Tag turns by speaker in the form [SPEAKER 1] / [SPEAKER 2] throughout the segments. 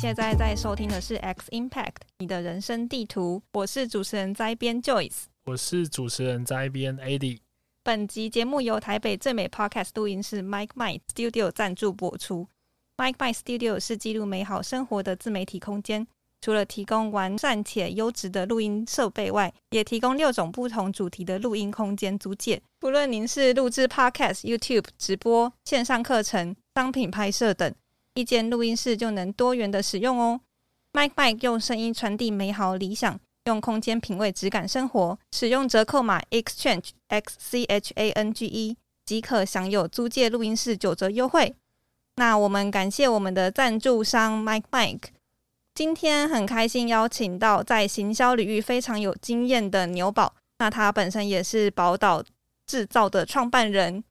[SPEAKER 1] 现在在收听的是 X Impact 你的人生地图，我是主持人摘编 Joyce，
[SPEAKER 2] 我是主持人摘编 AD。
[SPEAKER 1] 本集节目由台北最美 Podcast 录音室 Mike Mike Studio 赞助播出。Mike Mike Studio 是记录美好生活的自媒体空间，除了提供完善且优质的录音设备外，也提供六种不同主题的录音空间租借。不论您是录制 Podcast、YouTube 直播、线上课程、商品拍摄等，一间录音室就能多元的使用哦。Mike Mike 用声音传递美好理想。用空间品味质感生活，使用折扣码 exchange x c h a n g e 即可享有租借录音室九折优惠。那我们感谢我们的赞助商 Mike Mike。今天很开心邀请到在行销领域非常有经验的牛宝，那他本身也是宝岛制造的创办人。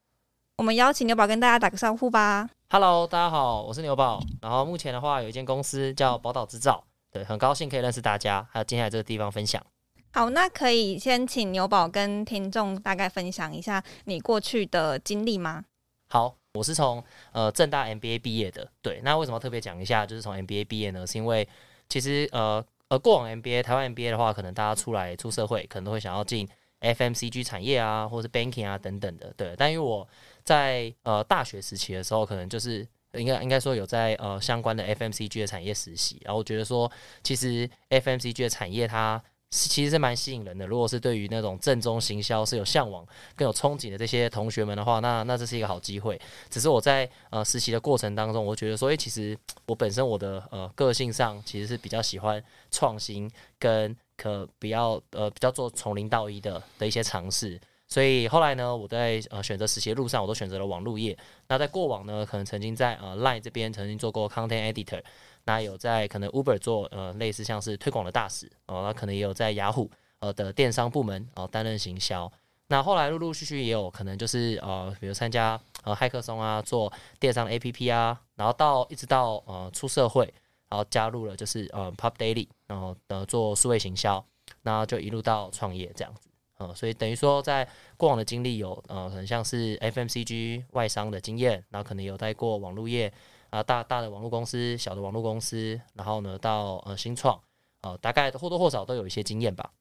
[SPEAKER 1] 我们邀请牛宝跟大家打个招呼吧。
[SPEAKER 3] Hello，大家好，我是牛宝。然后目前的话，有一间公司叫宝岛制造。对，很高兴可以认识大家，还有接下来这个地方分享。
[SPEAKER 1] 好，那可以先请牛宝跟听众大概分享一下你过去的经历吗？
[SPEAKER 3] 好，我是从呃正大 MBA 毕业的。对，那为什么特别讲一下，就是从 MBA 毕业呢？是因为其实呃呃过往 MBA 台湾 MBA 的话，可能大家出来出社会，可能都会想要进 FMCG 产业啊，或者是 banking 啊等等的。对，但因为我在呃大学时期的时候，可能就是应该应该说有在呃相关的 FMCG 的产业实习，然后我觉得说，其实 FMCG 的产业它其实是蛮吸引人的。如果是对于那种正宗行销是有向往、更有憧憬的这些同学们的话，那那这是一个好机会。只是我在呃实习的过程当中，我觉得说，诶，其实我本身我的呃个性上其实是比较喜欢创新跟可比较呃比较做从零到一的的一些尝试。所以后来呢，我在呃选择实习路上，我都选择了网络业。那在过往呢，可能曾经在呃 Line 这边曾经做过 Content Editor，那有在可能 Uber 做呃类似像是推广的大使哦，那可能也有在雅虎呃的电商部门哦担任行销。那后来陆陆续续也有可能就是呃比如参加呃骇客松啊，做电商 APP 啊，然后到一直到呃出社会，然后加入了就是呃 Pop Daily，然后呃做数位行销，那就一路到创业这样子。呃，所以等于说，在过往的经历有呃，可能像是 FMCG 外商的经验，然后可能有带过网络业啊，大大的网络公司、小的网络公司，然后呢到呃新创，呃，大概或多或少都有一些经验吧。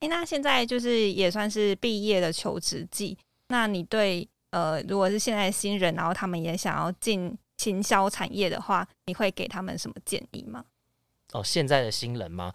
[SPEAKER 1] 诶，那现在就是也算是毕业的求职季，那你对呃，如果是现在新人，然后他们也想要进行销产业的话，你会给他们什么建议吗？
[SPEAKER 3] 哦，现在的新人吗？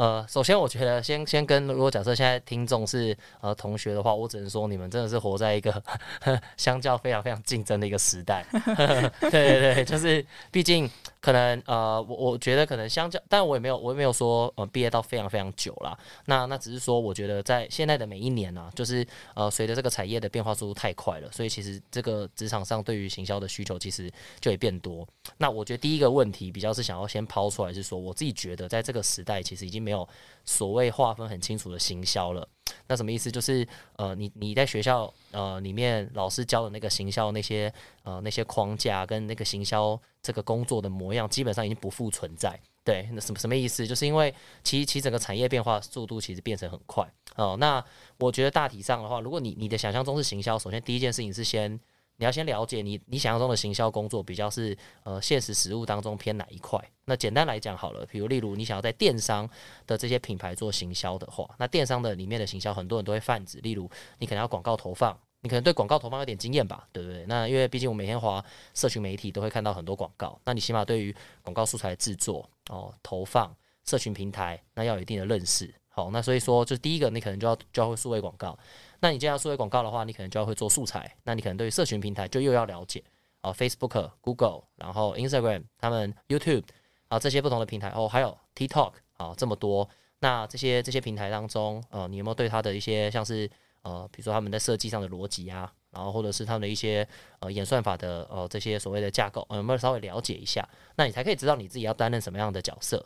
[SPEAKER 3] 呃，首先我觉得先先跟如果假设现在听众是呃同学的话，我只能说你们真的是活在一个 相较非常非常竞争的一个时代。对对对，就是毕竟可能呃我我觉得可能相较，但我也没有我也没有说呃毕业到非常非常久了。那那只是说我觉得在现在的每一年呢，就是呃随着这个产业的变化速度太快了，所以其实这个职场上对于行销的需求其实就也变多。那我觉得第一个问题比较是想要先抛出来，是说我自己觉得在这个时代其实已经没没有所谓划分很清楚的行销了，那什么意思？就是呃，你你在学校呃里面老师教的那个行销那些呃那些框架跟那个行销这个工作的模样，基本上已经不复存在。对，那什么什么意思？就是因为其其整个产业变化速度其实变成很快哦。那我觉得大体上的话，如果你你的想象中是行销，首先第一件事情是先。你要先了解你你想象中的行销工作比较是呃现实实务当中偏哪一块？那简单来讲好了，比如例如你想要在电商的这些品牌做行销的话，那电商的里面的行销很多人都会泛指，例如你可能要广告投放，你可能对广告投放有点经验吧，对不对？那因为毕竟我每天滑社群媒体都会看到很多广告，那你起码对于广告素材制作哦投放社群平台那要有一定的认识。好，那所以说就是第一个你可能就要就要会数位广告。那你既然要做广告的话，你可能就要会做素材。那你可能对于社群平台就又要了解啊，Facebook、Google，然后 Instagram，他们 YouTube 啊这些不同的平台哦，还有 TikTok 啊这么多。那这些这些平台当中，呃，你有没有对它的一些像是呃，比如说他们在设计上的逻辑啊，然后或者是他们的一些呃演算法的呃这些所谓的架构，有没有稍微了解一下？那你才可以知道你自己要担任什么样的角色。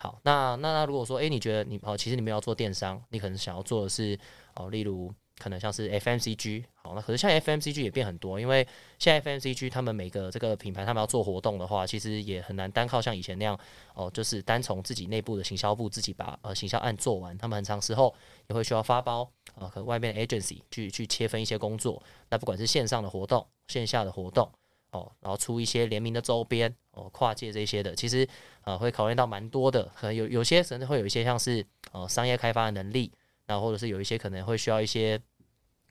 [SPEAKER 3] 好，那那那如果说诶，你觉得你哦，其实你们要做电商，你可能想要做的是。哦，例如可能像是 FMCG，好，那可是像 FMCG 也变很多，因为现在 FMCG 他们每个这个品牌他们要做活动的话，其实也很难单靠像以前那样，哦，就是单从自己内部的行销部自己把呃行销案做完，他们很长时候也会需要发包啊，和外面的 agency 去去切分一些工作，那不管是线上的活动、线下的活动，哦，然后出一些联名的周边，跨界这些的，其实呃会考虑到蛮多的，可能有有些甚至会有一些像是呃商业开发的能力，那或者是有一些可能会需要一些，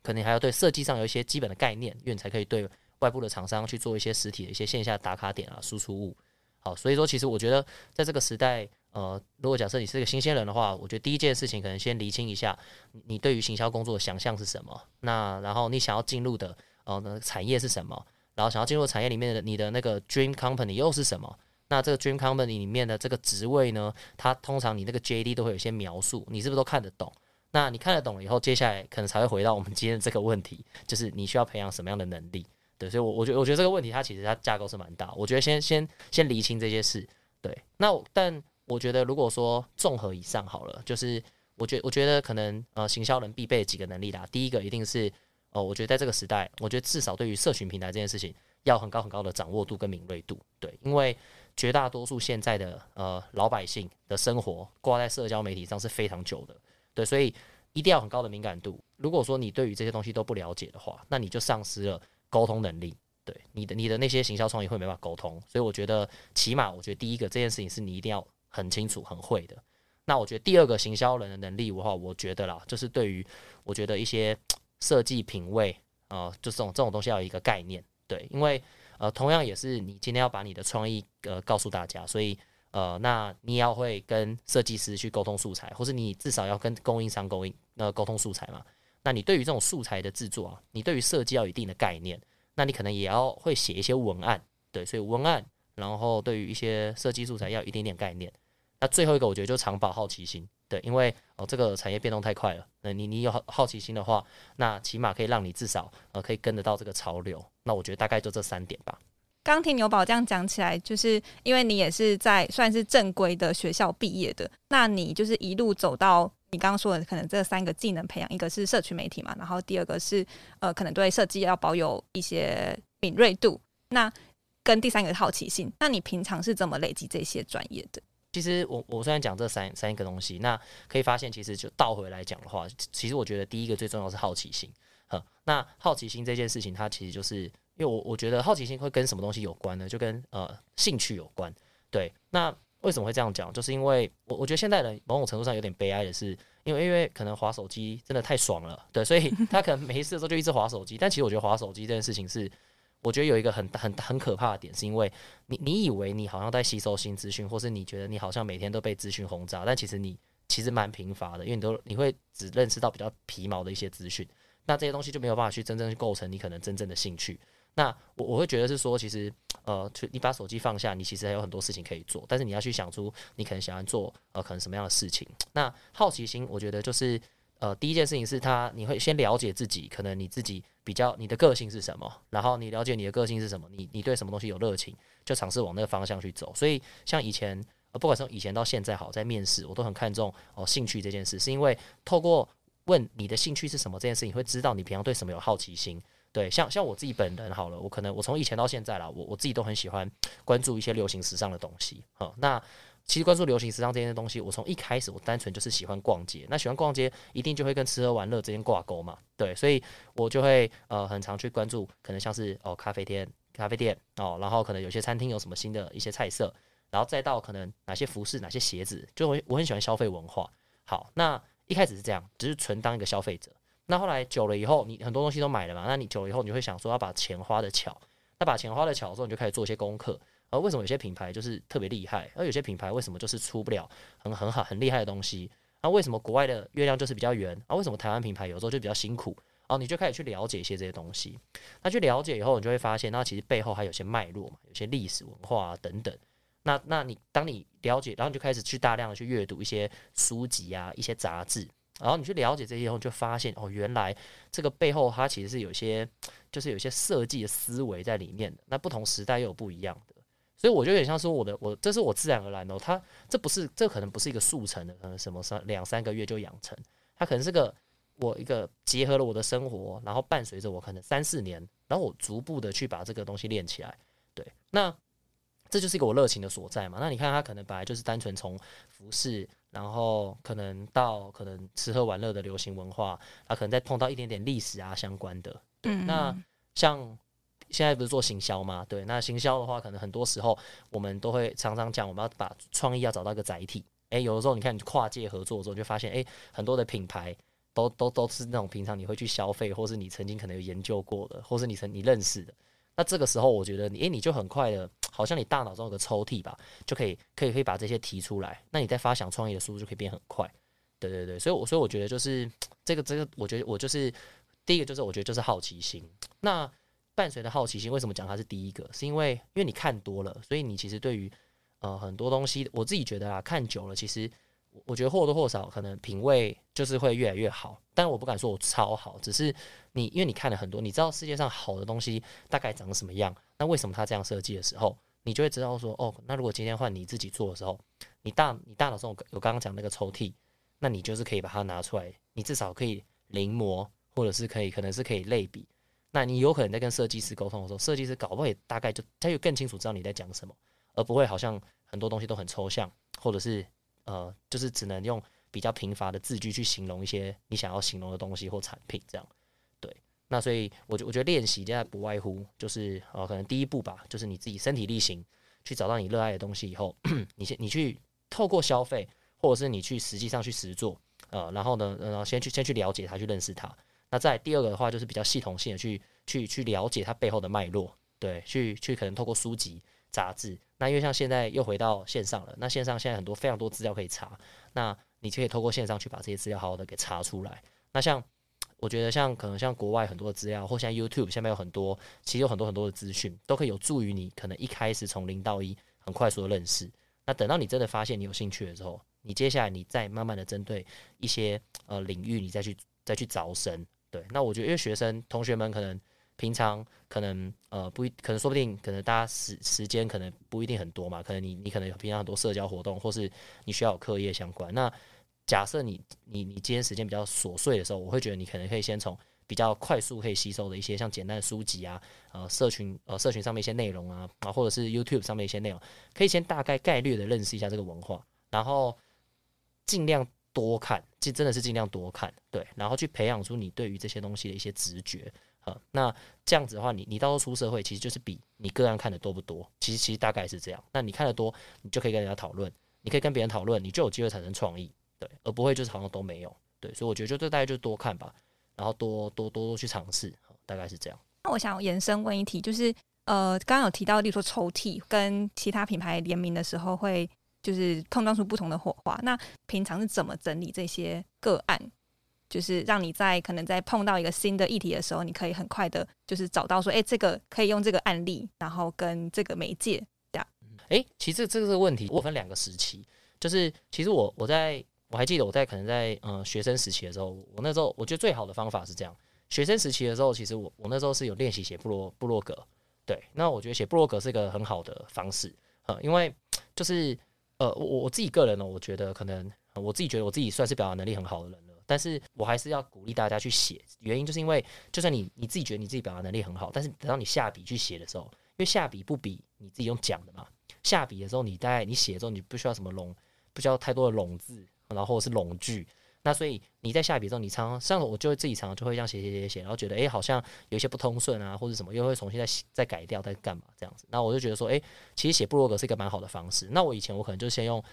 [SPEAKER 3] 可能还要对设计上有一些基本的概念，因为你才可以对外部的厂商去做一些实体的一些线下打卡点啊输出物。好，所以说其实我觉得在这个时代，呃，如果假设你是一个新鲜人的话，我觉得第一件事情可能先厘清一下你对于行销工作的想象是什么，那然后你想要进入的呃那产业是什么，然后想要进入产业里面的你的那个 dream company 又是什么？那这个 dream company 里面的这个职位呢，它通常你那个 JD 都会有一些描述，你是不是都看得懂？那你看得懂了以后，接下来可能才会回到我们今天的这个问题，就是你需要培养什么样的能力？对，所以，我我觉得，我觉得这个问题它其实它架构是蛮大。我觉得先先先厘清这些事。对，那但我觉得如果说综合以上好了，就是我觉我觉得可能呃，行销人必备几个能力啦。第一个一定是哦，我觉得在这个时代，我觉得至少对于社群平台这件事情，要很高很高的掌握度跟敏锐度。对，因为绝大多数现在的呃老百姓的生活挂在社交媒体上是非常久的。对，所以一定要很高的敏感度。如果说你对于这些东西都不了解的话，那你就丧失了。沟通能力，对你的你的那些行销创意会没办法沟通，所以我觉得起码我觉得第一个这件事情是你一定要很清楚很会的。那我觉得第二个行销人的能力的话，我觉得啦，就是对于我觉得一些设计品味啊，就这种这种东西要有一个概念，对，因为呃同样也是你今天要把你的创意呃告诉大家，所以呃那你也要会跟设计师去沟通素材，或是你至少要跟供应商供应呃沟通素材嘛。那你对于这种素材的制作啊，你对于设计要有一定的概念，那你可能也要会写一些文案，对，所以文案，然后对于一些设计素材要有一点点概念。那最后一个，我觉得就常保好奇心，对，因为哦这个产业变动太快了，那你你有好奇心的话，那起码可以让你至少呃可以跟得到这个潮流。那我觉得大概就这三点吧。
[SPEAKER 1] 刚听牛宝这样讲起来，就是因为你也是在算是正规的学校毕业的，那你就是一路走到。你刚刚说的可能这三个技能培养，一个是社区媒体嘛，然后第二个是呃，可能对设计要保有一些敏锐度，那跟第三个是好奇心。那你平常是怎么累积这些专业的？
[SPEAKER 3] 其实我我虽然讲这三三个东西，那可以发现其实就倒回来讲的话，其实我觉得第一个最重要是好奇心。哈，那好奇心这件事情，它其实就是因为我我觉得好奇心会跟什么东西有关呢？就跟呃兴趣有关。对，那。为什么会这样讲？就是因为我我觉得现代人某种程度上有点悲哀的是，因为因为可能滑手机真的太爽了，对，所以他可能没事的时候就一直滑手机。但其实我觉得滑手机这件事情是，我觉得有一个很很很可怕的点，是因为你你以为你好像在吸收新资讯，或是你觉得你好像每天都被资讯轰炸，但其实你其实蛮贫乏的，因为你都你会只认识到比较皮毛的一些资讯，那这些东西就没有办法去真正去构成你可能真正的兴趣。那我我会觉得是说，其实呃，你把手机放下，你其实还有很多事情可以做，但是你要去想出你可能想要做呃，可能什么样的事情。那好奇心，我觉得就是呃，第一件事情是他你会先了解自己，可能你自己比较你的个性是什么，然后你了解你的个性是什么，你你对什么东西有热情，就尝试往那个方向去走。所以像以前呃，不管从以前到现在好，在面试我都很看重哦兴趣这件事，是因为透过问你的兴趣是什么这件事，你会知道你平常对什么有好奇心。对，像像我自己本人好了，我可能我从以前到现在啦，我我自己都很喜欢关注一些流行时尚的东西。好，那其实关注流行时尚这些东西，我从一开始我单纯就是喜欢逛街。那喜欢逛街，一定就会跟吃喝玩乐之间挂钩嘛。对，所以我就会呃很常去关注，可能像是哦咖啡店、咖啡店哦，然后可能有些餐厅有什么新的一些菜色，然后再到可能哪些服饰、哪些鞋子，就我我很喜欢消费文化。好，那一开始是这样，只是纯当一个消费者。那后来久了以后，你很多东西都买了嘛？那你久了以后，你会想说要把钱花的巧。那把钱花的巧之后，你就开始做一些功课。而为什么有些品牌就是特别厉害，而有些品牌为什么就是出不了很很好很厉害的东西？那为什么国外的月亮就是比较圆？啊，为什么台湾品牌有时候就比较辛苦？哦，你就开始去了解一些这些东西。那去了解以后，你就会发现，那其实背后还有些脉络嘛，有些历史文化啊等等。那那你当你了解，然后你就开始去大量的去阅读一些书籍啊，一些杂志。然后你去了解这些以后，就发现哦，原来这个背后它其实是有些，就是有些设计的思维在里面的。那不同时代又有不一样，所以我觉得有点像说我的，我这是我自然而然的。它这不是，这可能不是一个速成的，可能什么三两三个月就养成。它可能是个我一个结合了我的生活，然后伴随着我可能三四年，然后我逐步的去把这个东西练起来。对，那这就是一个我热情的所在嘛。那你看，它可能本来就是单纯从服饰。然后可能到可能吃喝玩乐的流行文化，啊，可能再碰到一点点历史啊相关的。对，那像现在不是做行销吗？对，那行销的话，可能很多时候我们都会常常讲，我们要把创意要找到一个载体。诶，有的时候你看你跨界合作的时候，就发现诶，很多的品牌都都都是那种平常你会去消费，或是你曾经可能有研究过的，或是你曾你认识的。那这个时候，我觉得你诶，你就很快的，好像你大脑中有个抽屉吧，就可以可以可以把这些提出来。那你在发想创意的速度就可以变很快。对对对，所以我所以我觉得就是这个这个，我觉得我就是第一个就是我觉得就是好奇心。那伴随的好奇心，为什么讲它是第一个？是因为因为你看多了，所以你其实对于呃很多东西，我自己觉得啊，看久了，其实我觉得或多或少可能品味就是会越来越好。但我不敢说我超好，只是你因为你看了很多，你知道世界上好的东西大概长什么样。那为什么他这样设计的时候，你就会知道说哦，那如果今天换你自己做的时候，你大你大脑中有刚刚讲那个抽屉。那你就是可以把它拿出来，你至少可以临摹，或者是可以，可能是可以类比。那你有可能在跟设计师沟通的时候，设计师搞不好也大概就他就更清楚知道你在讲什么，而不会好像很多东西都很抽象，或者是呃，就是只能用比较贫乏的字句去形容一些你想要形容的东西或产品这样。对，那所以我觉我觉得练习现在不外乎就是呃，可能第一步吧，就是你自己身体力行去找到你热爱的东西以后，你先你去透过消费。或者是你去实际上去实做，呃，然后呢，然后先去先去了解它，去认识它。那在第二个的话，就是比较系统性的去去去了解它背后的脉络，对，去去可能透过书籍、杂志。那因为像现在又回到线上了，那线上现在很多非常多资料可以查，那你就可以透过线上去把这些资料好好的给查出来。那像我觉得像可能像国外很多的资料，或现在 YouTube 下面有很多，其实有很多很多的资讯，都可以有助于你可能一开始从零到一很快速的认识。那等到你真的发现你有兴趣的时候，你接下来你再慢慢的针对一些呃领域，你再去再去招生，对。那我觉得因为学生同学们可能平常可能呃不一，可能说不定可能大家时时间可能不一定很多嘛，可能你你可能有平常很多社交活动，或是你需要有课业相关。那假设你你你今天时间比较琐碎的时候，我会觉得你可能可以先从比较快速可以吸收的一些像简单的书籍啊，呃社群呃社群上面一些内容啊，啊或者是 YouTube 上面一些内容，可以先大概概率的认识一下这个文化，然后。尽量多看，尽真的是尽量多看，对，然后去培养出你对于这些东西的一些直觉啊。那这样子的话，你你到时候出社会，其实就是比你个案看的多不多。其实其实大概是这样。那你看的多，你就可以跟人家讨论，你可以跟别人讨论，你就有机会产生创意，对，而不会就是好像都没有，对。所以我觉得就这大家就多看吧，然后多多多多去尝试，大概是这样。
[SPEAKER 1] 那我想延伸问一题，就是呃，刚刚有提到，例如说抽屉跟其他品牌联名的时候会。就是碰撞出不同的火花。那平常是怎么整理这些个案？就是让你在可能在碰到一个新的议题的时候，你可以很快的，就是找到说，哎，这个可以用这个案例，然后跟这个媒介这样。
[SPEAKER 3] 哎，其实这个问题我分两个时期，就是其实我我在我还记得我在可能在嗯学生时期的时候，我那时候我觉得最好的方法是这样。学生时期的时候，其实我我那时候是有练习写部落部落格，对，那我觉得写部落格是一个很好的方式啊，因为就是。呃，我我自己个人呢，我觉得可能我自己觉得我自己算是表达能力很好的人了，但是我还是要鼓励大家去写。原因就是因为，就算你你自己觉得你自己表达能力很好，但是等到你下笔去写的时候，因为下笔不比你自己用讲的嘛。下笔的时候，你大概你写的时候，你不需要什么拢，不需要太多的拢字，然后是拢句。那所以你在下笔之后，你常常像我就会自己常常就会这样写写写写，然后觉得哎好像有些不通顺啊，或者什么，又会重新再再改掉，再干嘛这样子。那我就觉得说，哎，其实写布洛格是一个蛮好的方式。那我以前我可能就先用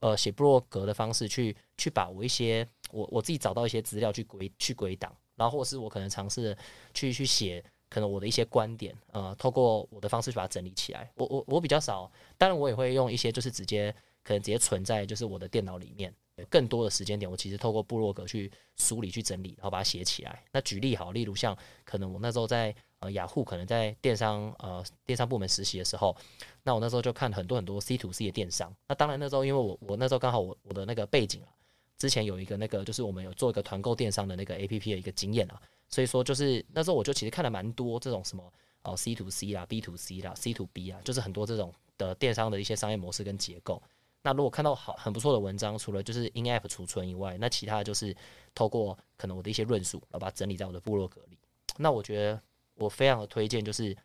[SPEAKER 3] 呃写布洛格的方式去去把我一些我我自己找到一些资料去归去归档，然后或是我可能尝试去去写可能我的一些观点，呃，透过我的方式去把它整理起来。我我我比较少，当然我也会用一些就是直接可能直接存在就是我的电脑里面。更多的时间点，我其实透过部落格去梳理、去整理，然后把它写起来。那举例好，例如像可能我那时候在呃雅虎，可能在电商呃电商部门实习的时候，那我那时候就看很多很多 C to C 的电商。那当然那时候因为我我那时候刚好我我的那个背景啊，之前有一个那个就是我们有做一个团购电商的那个 A P P 的一个经验啊，所以说就是那时候我就其实看了蛮多这种什么哦 C to C 啦、B to C 啦、C to B 啊，就是很多这种的电商的一些商业模式跟结构。那如果看到好很不错的文章，除了就是 in app 储存以外，那其他就是透过可能我的一些论述，然后把它整理在我的部落格里。那我觉得我非常的推荐，就是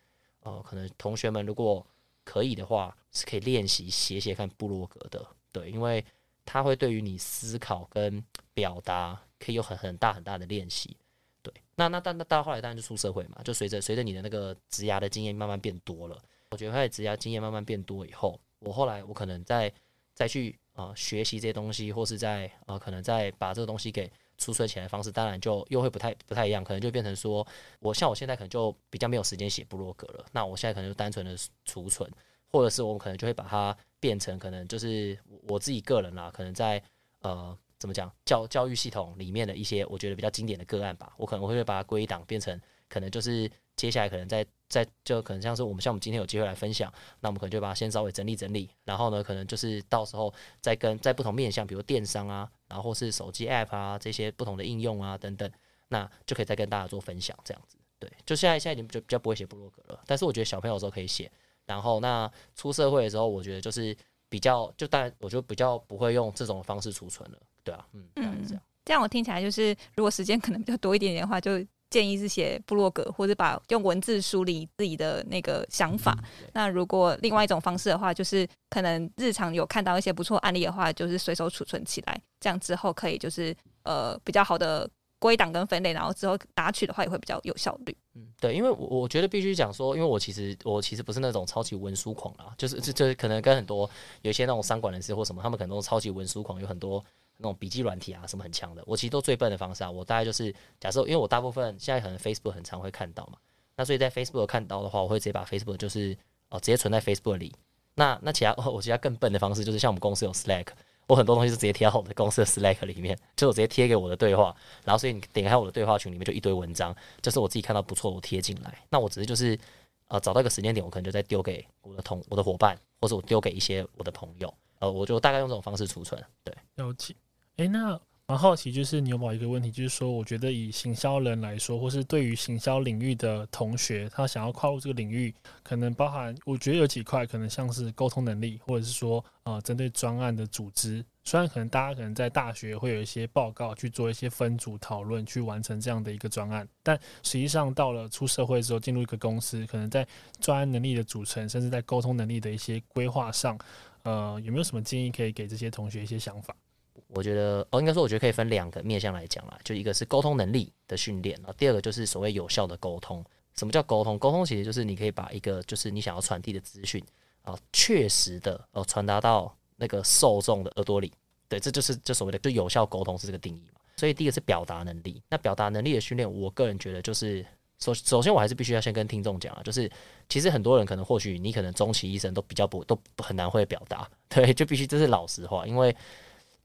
[SPEAKER 3] 呃，可能同学们如果可以的话，是可以练习写写看部落格的，对，因为它会对于你思考跟表达可以有很很大很大的练习，对。那那但那到后来当然就出社会嘛，就随着随着你的那个职涯的经验慢慢变多了，我觉得开始职涯经验慢慢变多以后，我后来我可能在再去啊学习这些东西，或是在啊可能再把这个东西给储存起来的方式，当然就又会不太不太一样，可能就变成说我像我现在可能就比较没有时间写布洛格了，那我现在可能就单纯的储存，或者是我可能就会把它变成可能就是我自己个人啦，可能在呃。怎么讲教教育系统里面的一些我觉得比较经典的个案吧，我可能会把它归档变成可能就是接下来可能在在就可能像是我们像我们今天有机会来分享，那我们可能就把它先稍微整理整理，然后呢可能就是到时候再跟在不同面向，比如电商啊，然后是手机 app 啊这些不同的应用啊等等，那就可以再跟大家做分享这样子。对，就现在现在已经就比较不会写部落格了，但是我觉得小朋友的时候可以写，然后那出社会的时候，我觉得就是比较就当然我就比较不会用这种方式储存了。对啊，嗯嗯，这样
[SPEAKER 1] 这样我听起来就是，如果时间可能比较多一点点的话，就建议是写部落格，或者把用文字梳理自己的那个想法。那如果另外一种方式的话，就是可能日常有看到一些不错案例的话，就是随手储存起来，这样之后可以就是呃比较好的归档跟分类，然后之后拿取的话也会比较有效率。
[SPEAKER 3] 嗯，对，因为我我觉得必须讲说，因为我其实我其实不是那种超级文书狂啦，就是就就可能跟很多有一些那种商管人士或什么，他们可能都超级文书狂，有很多。那种笔记软体啊，什么很强的，我其实都最笨的方式啊。我大概就是假设，因为我大部分现在可能 Facebook 很常会看到嘛，那所以在 Facebook 看到的话，我会直接把 Facebook 就是哦直接存在 Facebook 里。那那其他我其他更笨的方式就是像我们公司有 Slack，我很多东西是直接贴到我们公司的 Slack 里面，就我直接贴给我的对话，然后所以你点开我的对话群里面就一堆文章，就是我自己看到不错我贴进来。那我只是就是呃找到一个时间点，我可能就再丢给我的同我的伙伴，或者我丢给一些我的朋友，呃我就大概用这种方式储存，对，
[SPEAKER 2] 了解。哎，那蛮好奇，就是牛宝一个问题，就是说，我觉得以行销人来说，或是对于行销领域的同学，他想要跨入这个领域，可能包含，我觉得有几块，可能像是沟通能力，或者是说，呃，针对专案的组织。虽然可能大家可能在大学会有一些报告去做一些分组讨论，去完成这样的一个专案，但实际上到了出社会之后，进入一个公司，可能在专案能力的组成，甚至在沟通能力的一些规划上，呃，有没有什么建议可以给这些同学一些想法？
[SPEAKER 3] 我觉得哦，应该说，我觉得可以分两个面向来讲啦，就一个是沟通能力的训练，然后第二个就是所谓有效的沟通。什么叫沟通？沟通其实就是你可以把一个就是你想要传递的资讯啊，确实的哦传达到那个受众的耳朵里。对，这就是就所谓的就有效沟通是这个定义嘛。所以第一个是表达能力，那表达能力的训练，我个人觉得就是首首先我还是必须要先跟听众讲啊，就是其实很多人可能或许你可能终其一生都比较不都很难会表达，对，就必须这是老实话，因为。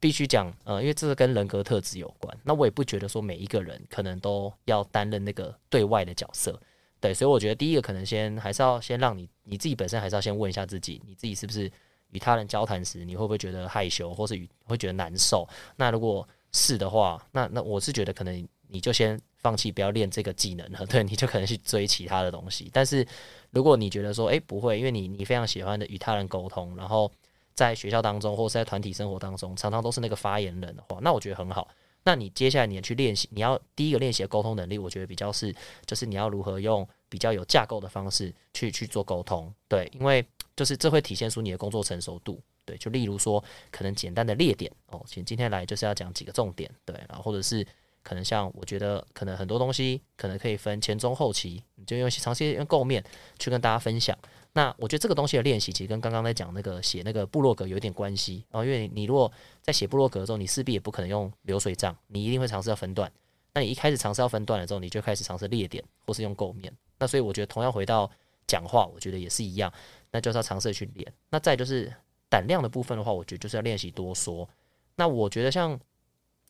[SPEAKER 3] 必须讲，呃，因为这个跟人格特质有关。那我也不觉得说每一个人可能都要担任那个对外的角色，对。所以我觉得第一个可能先还是要先让你你自己本身还是要先问一下自己，你自己是不是与他人交谈时你会不会觉得害羞，或是与会觉得难受？那如果是的话，那那我是觉得可能你就先放弃，不要练这个技能了。对，你就可能去追其他的东西。但是如果你觉得说，诶不会，因为你你非常喜欢的与他人沟通，然后。在学校当中，或是在团体生活当中，常常都是那个发言人的话，那我觉得很好。那你接下来你去练习，你要第一个练习的沟通能力，我觉得比较是，就是你要如何用比较有架构的方式去去做沟通。对，因为就是这会体现出你的工作成熟度。对，就例如说，可能简单的列点哦，请今天来就是要讲几个重点。对，然后或者是可能像我觉得可能很多东西可能可以分前中后期，你就用长期用构面去跟大家分享。那我觉得这个东西的练习，其实跟刚刚在讲那个写那个部落格有点关系哦，因为你如果在写部落格的时候，你势必也不可能用流水账，你一定会尝试要分段。那你一开始尝试要分段了之后，你就开始尝试列点或是用构面。那所以我觉得同样回到讲话，我觉得也是一样，那就是要尝试去练。那再就是胆量的部分的话，我觉得就是要练习多说。那我觉得像。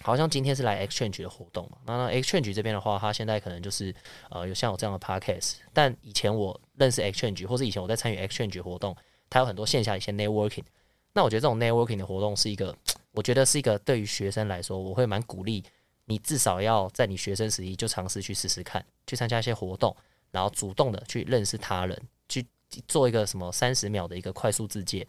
[SPEAKER 3] 好像今天是来 Exchange 的活动嘛？那那 Exchange 这边的话，他现在可能就是呃有像我这样的 Podcast。但以前我认识 Exchange，或是以前我在参与 Exchange 活动，它有很多线下一些 Networking。那我觉得这种 Networking 的活动是一个，我觉得是一个对于学生来说，我会蛮鼓励你至少要在你学生时期就尝试去试试看，去参加一些活动，然后主动的去认识他人，去做一个什么三十秒的一个快速自介，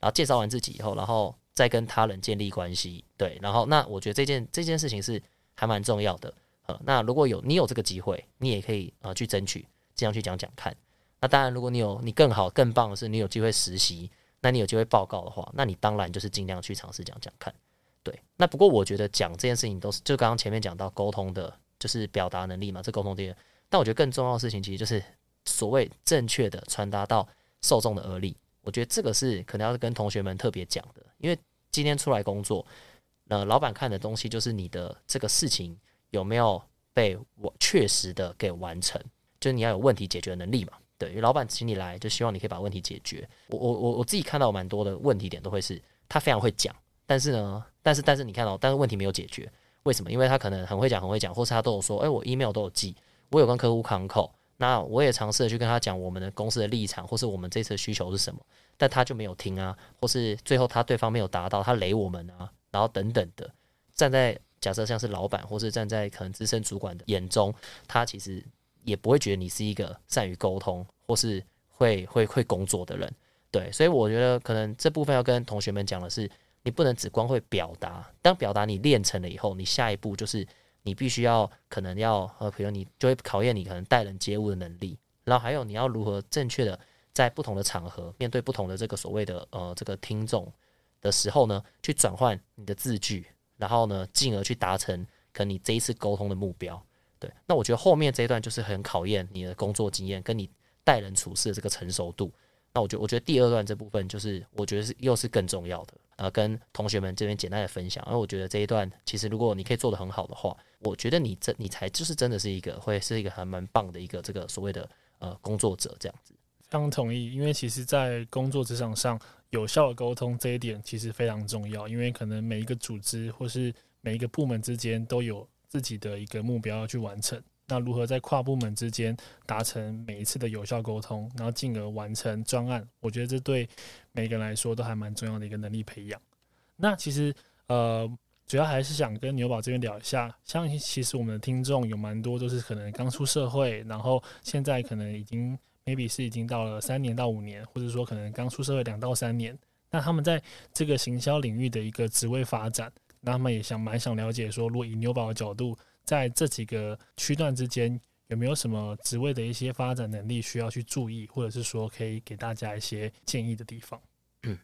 [SPEAKER 3] 然后介绍完自己以后，然后。在跟他人建立关系，对，然后那我觉得这件这件事情是还蛮重要的，呃，那如果有你有这个机会，你也可以呃去争取，这样去讲讲看。那当然，如果你有你更好更棒的是，你有机会实习，那你有机会报告的话，那你当然就是尽量去尝试讲讲看。对，那不过我觉得讲这件事情都是，就刚刚前面讲到沟通的就是表达能力嘛，这沟通第二。但我觉得更重要的事情，其实就是所谓正确的传达到受众的耳里。我觉得这个是可能要跟同学们特别讲的，因为今天出来工作，呃，老板看的东西就是你的这个事情有没有被我确实的给完成，就是你要有问题解决能力嘛。对，因为老板请你来，就希望你可以把问题解决。我我我我自己看到蛮多的问题点都会是，他非常会讲，但是呢，但是但是你看到，但是问题没有解决，为什么？因为他可能很会讲，很会讲，或是他都有说，哎，我 email 都有寄。我有跟客户康口，那我也尝试的去跟他讲我们的公司的立场，或是我们这次的需求是什么，但他就没有听啊，或是最后他对方没有达到，他雷我们啊，然后等等的，站在假设像是老板，或是站在可能资深主管的眼中，他其实也不会觉得你是一个善于沟通或是会会会工作的人，对，所以我觉得可能这部分要跟同学们讲的是，你不能只光会表达，当表达你练成了以后，你下一步就是。你必须要可能要呃，比如你就会考验你可能待人接物的能力，然后还有你要如何正确的在不同的场合面对不同的这个所谓的呃这个听众的时候呢，去转换你的字句，然后呢，进而去达成可能你这一次沟通的目标。对，那我觉得后面这一段就是很考验你的工作经验跟你待人处事的这个成熟度。那我觉，我觉得第二段这部分就是我觉得是又是更重要的。呃，跟同学们这边简单的分享，因为我觉得这一段其实如果你可以做得很好的话，我觉得你真你才就是真的是一个会是一个还蛮棒的一个这个所谓的呃工作者这样子。
[SPEAKER 2] 非常同意，因为其实，在工作职场上有效的沟通这一点其实非常重要，因为可能每一个组织或是每一个部门之间都有自己的一个目标要去完成。那如何在跨部门之间达成每一次的有效沟通，然后进而完成专案？我觉得这对每个人来说都还蛮重要的一个能力培养。那其实呃，主要还是想跟牛宝这边聊一下，像其实我们的听众有蛮多都是可能刚出社会，然后现在可能已经 maybe 是已经到了三年到五年，或者说可能刚出社会两到三年。那他们在这个行销领域的一个职位发展，那他们也想蛮想了解说，如果以牛宝的角度。在这几个区段之间，有没有什么职位的一些发展能力需要去注意，或者是说可以给大家一些建议的地方？
[SPEAKER 3] 嗯，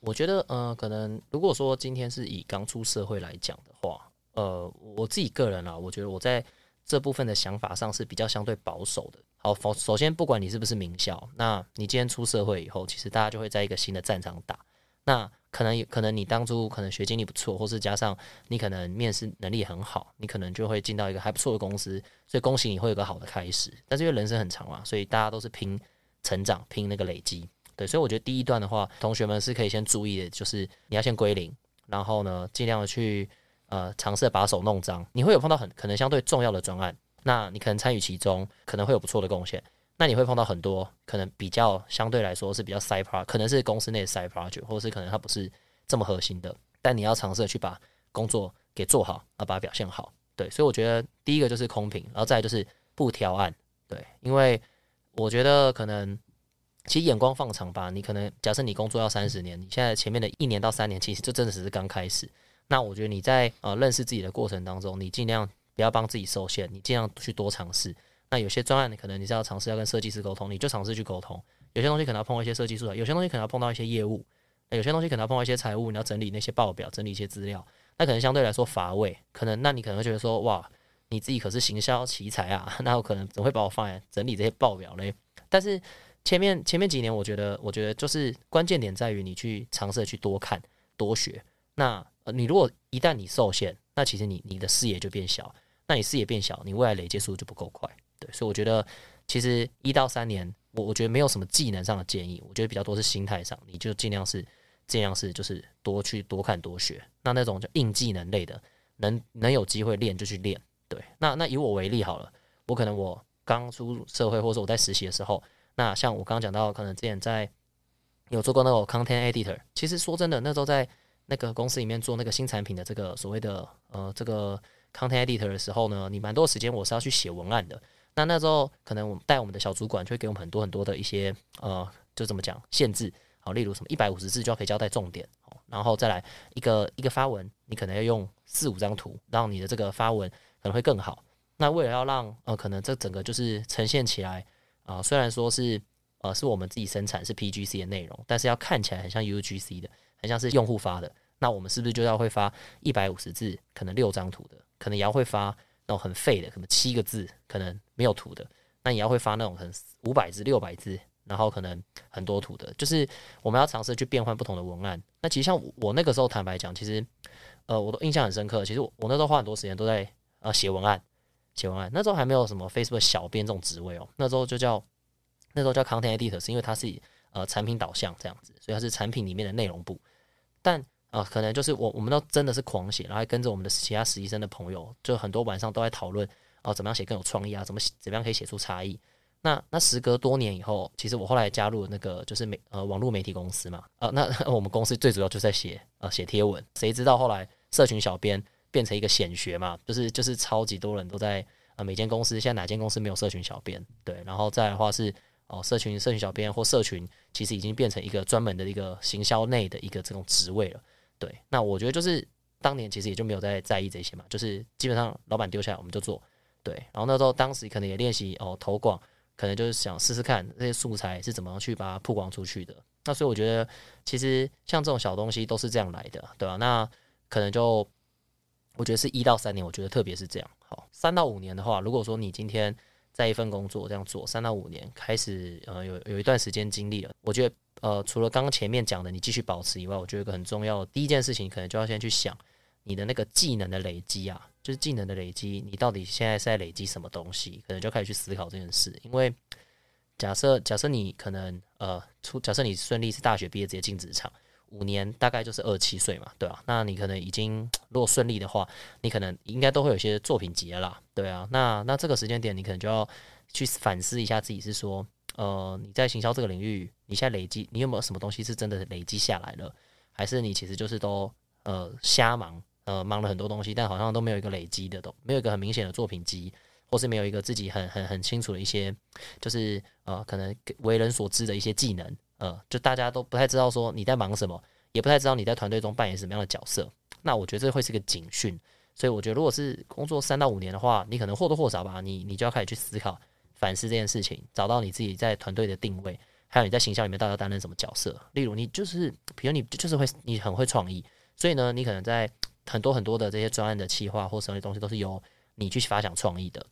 [SPEAKER 3] 我觉得，呃，可能如果说今天是以刚出社会来讲的话，呃，我自己个人啊，我觉得我在这部分的想法上是比较相对保守的。好，首首先，不管你是不是名校，那你今天出社会以后，其实大家就会在一个新的战场打。那可能可能你当初可能学经历不错，或是加上你可能面试能力很好，你可能就会进到一个还不错的公司，所以恭喜你会有个好的开始。但是因为人生很长嘛，所以大家都是拼成长，拼那个累积。对，所以我觉得第一段的话，同学们是可以先注意的，就是你要先归零，然后呢，尽量的去呃尝试把手弄脏。你会有碰到很可能相对重要的专案，那你可能参与其中，可能会有不错的贡献。那你会碰到很多可能比较相对来说是比较 side project，可能是公司内的 side project，或者是可能它不是这么核心的，但你要尝试去把工作给做好，啊，把它表现好。对，所以我觉得第一个就是空瓶，然后再就是不挑案。对，因为我觉得可能其实眼光放长吧，你可能假设你工作要三十年，你现在前面的一年到三年，其实就真的只是刚开始。那我觉得你在呃认识自己的过程当中，你尽量不要帮自己受限，你尽量去多尝试。那有些专案，你可能你是要尝试要跟设计师沟通，你就尝试去沟通。有些东西可能要碰到一些设计素材，有些东西可能要碰到一些业务，有些东西可能要碰到一些财务，你要整理那些报表，整理一些资料，那可能相对来说乏味。可能那你可能会觉得说，哇，你自己可是行销奇才啊，那我可能怎么会把我放在整理这些报表嘞？但是前面前面几年，我觉得我觉得就是关键点在于你去尝试去多看多学。那你如果一旦你受限，那其实你你的视野就变小，那你视野变小，你未来累积速度就不够快。对，所以我觉得其实一到三年，我我觉得没有什么技能上的建议，我觉得比较多是心态上，你就尽量是尽量是就是多去多看多学。那那种就硬技能类的，能能有机会练就去练。对，那那以我为例好了，我可能我刚出社会，或者说我在实习的时候，那像我刚刚讲到，可能之前在有做过那个 content editor，其实说真的，那时候在那个公司里面做那个新产品的这个所谓的呃这个 content editor 的时候呢，你蛮多时间我是要去写文案的。那那时候可能我们带我们的小主管就会给我们很多很多的一些呃，就怎么讲限制，好，例如什么一百五十字就要可以交代重点，然后再来一个一个发文，你可能要用四五张图，让你的这个发文可能会更好。那为了要让呃，可能这整个就是呈现起来啊，虽然说是呃是我们自己生产是 PGC 的内容，但是要看起来很像 UGC 的，很像是用户发的，那我们是不是就要会发一百五十字，可能六张图的，可能也要会发。那种很废的，可能七个字，可能没有图的，那你要会发那种很五百字、六百字，然后可能很多图的，就是我们要尝试去变换不同的文案。那其实像我那个时候，坦白讲，其实呃，我都印象很深刻。其实我那时候花很多时间都在呃写文案，写文案。那时候还没有什么 Facebook 小编这种职位哦，那时候就叫那时候叫 Content Editor，是因为它是呃产品导向这样子，所以它是产品里面的内容部。但啊，可能就是我，我们都真的是狂写，然后还跟着我们的其他实习生的朋友，就很多晚上都在讨论哦，怎么样写更有创意啊？怎么怎么样可以写出差异？那那时隔多年以后，其实我后来加入那个就是媒呃网络媒体公司嘛，呃，那我们公司最主要就在写呃写贴文，谁知道后来社群小编变成一个显学嘛，就是就是超级多人都在呃每间公司，现在哪间公司没有社群小编？对，然后再的话是哦社群社群小编或社群，其实已经变成一个专门的一个行销内的一个这种职位了。对，那我觉得就是当年其实也就没有在在意这些嘛，就是基本上老板丢下来我们就做，对。然后那时候当时可能也练习哦投广，可能就是想试试看这些素材是怎么样去把它曝光出去的。那所以我觉得其实像这种小东西都是这样来的，对吧？那可能就我觉得是一到三年，我觉得特别是这样。好，三到五年的话，如果说你今天在一份工作这样做三到五年，开始呃有有一段时间经历了，我觉得。呃，除了刚刚前面讲的你继续保持以外，我觉得一个很重要的第一件事情，可能就要先去想你的那个技能的累积啊，就是技能的累积，你到底现在是在累积什么东西？可能就开始去思考这件事。因为假设假设你可能呃出，假设你顺利是大学毕业直接进职场，五年大概就是二十七岁嘛，对吧？那你可能已经如果顺利的话，你可能应该都会有些作品集了，对啊。那那这个时间点，你可能就要去反思一下自己，是说。呃，你在行销这个领域，你现在累积，你有没有什么东西是真的累积下来了？还是你其实就是都呃瞎忙，呃忙了很多东西，但好像都没有一个累积的，都没有一个很明显的作品集，或是没有一个自己很很很清楚的一些，就是呃可能为人所知的一些技能，呃，就大家都不太知道说你在忙什么，也不太知道你在团队中扮演什么样的角色。那我觉得这会是个警讯。所以我觉得，如果是工作三到五年的话，你可能或多或少吧，你你就要开始去思考。反思这件事情，找到你自己在团队的定位，还有你在形象里面到底要担任什么角色。例如，你就是，比如你就是会，你很会创意，所以呢，你可能在很多很多的这些专案的企划或什么东西都是由你去发想创意的。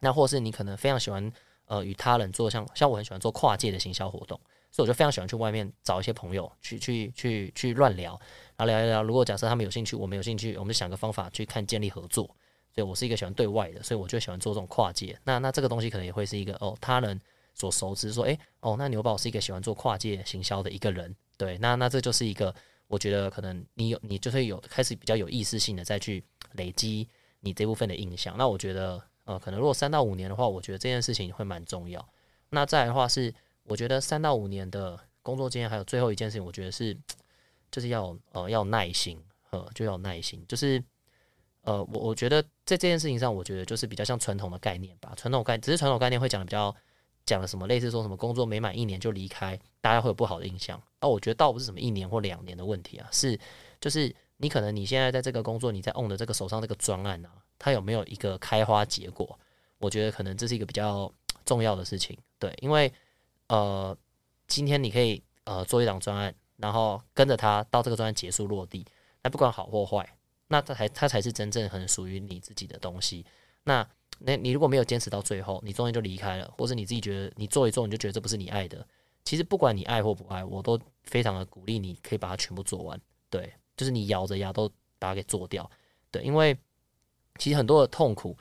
[SPEAKER 3] 那或是你可能非常喜欢呃与他人做，像像我很喜欢做跨界的行销活动，所以我就非常喜欢去外面找一些朋友去去去去乱聊，然后聊一聊。如果假设他们有兴趣，我们有兴趣，我们就想个方法去看建立合作。所以我是一个喜欢对外的，所以我就喜欢做这种跨界。那那这个东西可能也会是一个哦，他人所熟知，说诶，哦，那牛宝是一个喜欢做跨界行销的一个人。对，那那这就是一个我觉得可能你有你就会有开始比较有意识性的再去累积你这部分的印象。那我觉得呃，可能如果三到五年的话，我觉得这件事情会蛮重要。那再来的话是，我觉得三到五年的工作经验，还有最后一件事情，我觉得是 就是要呃要耐心，呃就要耐心，就是。呃，我我觉得在这件事情上，我觉得就是比较像传统的概念吧。传统概只是传统概念会讲的比较讲的什么，类似说什么工作没满一年就离开，大家会有不好的印象。而我觉得倒不是什么一年或两年的问题啊，是就是你可能你现在在这个工作，你在 on 的这个手上这个专案啊，它有没有一个开花结果？我觉得可能这是一个比较重要的事情。对，因为呃，今天你可以呃做一档专案，然后跟着它到这个专案结束落地，那不管好或坏。那它才它才是真正很属于你自己的东西。那那你如果没有坚持到最后，你中间就离开了，或者你自己觉得你做一做你就觉得这不是你爱的，其实不管你爱或不爱，我都非常的鼓励你可以把它全部做完。对，就是你咬着牙都把它给做掉。对，因为其实很多的痛苦，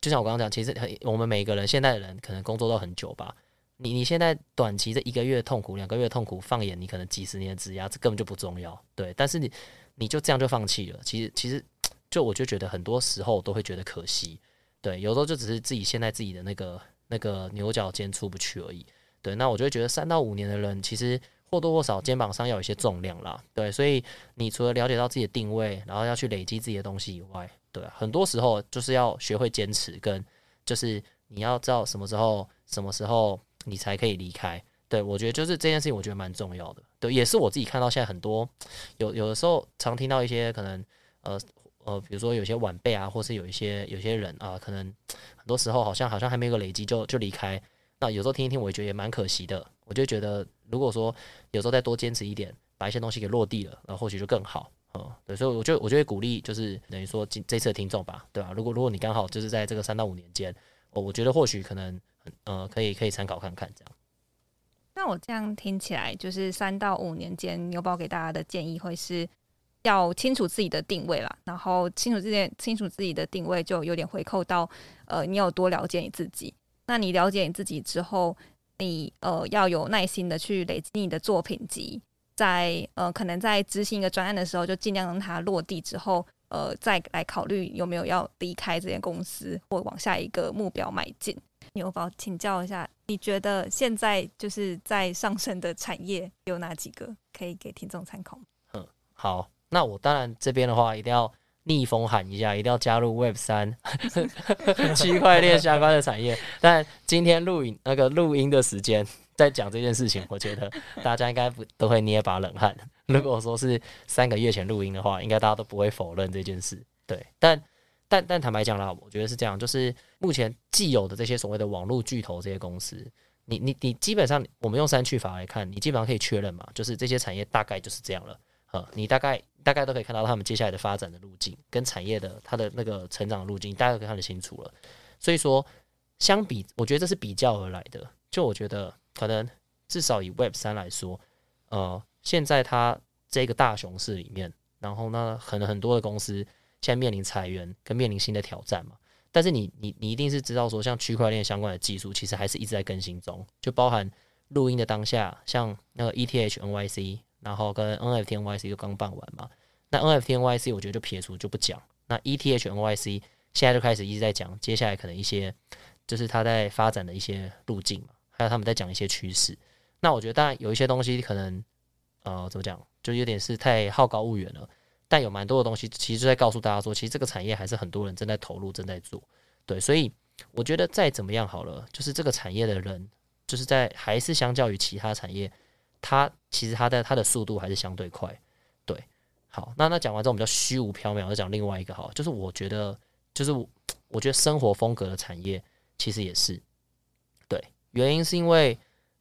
[SPEAKER 3] 就像我刚刚讲，其实很我们每一个人现在的人可能工作都很久吧。你你现在短期这一个月痛苦，两个月痛苦，放眼你可能几十年的职压，这根本就不重要。对，但是你。你就这样就放弃了？其实，其实，就我就觉得很多时候都会觉得可惜。对，有时候就只是自己现在自己的那个那个牛角尖出不去而已。对，那我就会觉得三到五年的人，其实或多或少肩膀上要有一些重量啦。对，所以你除了了解到自己的定位，然后要去累积自己的东西以外，对，很多时候就是要学会坚持，跟就是你要知道什么时候什么时候你才可以离开。对，我觉得就是这件事情，我觉得蛮重要的。对，也是我自己看到现在很多有有的时候常听到一些可能呃呃，比如说有些晚辈啊，或是有一些有些人啊，可能 很多时候好像好像还没有个累积就就离开。那有时候听一听，我觉得也蛮可惜的。我就觉得如果说有时候再多坚持一点，把一些东西给落地了，那或许就更好。嗯、对，所以我就我就会鼓励，就是等于说今这次的听众吧，对吧、如果如果你刚好就是在这个三到五年间，我，我觉得或许可能呃可以可以参考看看这样。
[SPEAKER 1] 那我这样听起来，就是三到五年间，牛宝给大家的建议会是要清楚自己的定位啦，然后清楚自己清楚自己的定位，就有点回扣到呃，你有多了解你自己。那你了解你自己之后，你呃要有耐心的去累积你的作品集，在呃可能在执行一个专案的时候，就尽量让它落地之后，呃再来考虑有没有要离开这间公司或往下一个目标迈进。牛宝，请教一下，你觉得现在就是在上升的产业有哪几个可以给听众参考嗯？
[SPEAKER 3] 好，那我当然这边的话一定要逆风喊一下，一定要加入 Web 三 区块链相关的产业。但今天录影那个录音的时间在讲这件事情，我觉得大家应该不都会捏把冷汗。如果说是三个月前录音的话，应该大家都不会否认这件事。对，但但但坦白讲啦，我觉得是这样，就是目前既有的这些所谓的网络巨头这些公司，你你你基本上我们用三去法来看，你基本上可以确认嘛，就是这些产业大概就是这样了。呃，你大概大概都可以看到他们接下来的发展的路径，跟产业的它的那个成长路径，大家都可以看得清楚了。所以说，相比，我觉得这是比较而来的。就我觉得，可能至少以 Web 三来说，呃，现在它这个大熊市里面，然后呢，可能很多的公司现在面临裁员跟面临新的挑战嘛。但是你你你一定是知道说，像区块链相关的技术，其实还是一直在更新中，就包含录音的当下，像那个 ETH NYC。然后跟 NFT NYC 就刚办完嘛，那 NFT NYC 我觉得就撇除就不讲，那 ETH NYC 现在就开始一直在讲，接下来可能一些就是它在发展的一些路径嘛，还有他们在讲一些趋势。那我觉得当然有一些东西可能呃怎么讲，就有点是太好高骛远了，但有蛮多的东西其实就在告诉大家说，其实这个产业还是很多人正在投入正在做，对，所以我觉得再怎么样好了，就是这个产业的人就是在还是相较于其他产业。它其实它的它的速度还是相对快，对，好，那那讲完之后，我们就虚无缥缈，就讲另外一个好，就是我觉得，就是我觉得生活风格的产业其实也是，对，原因是因为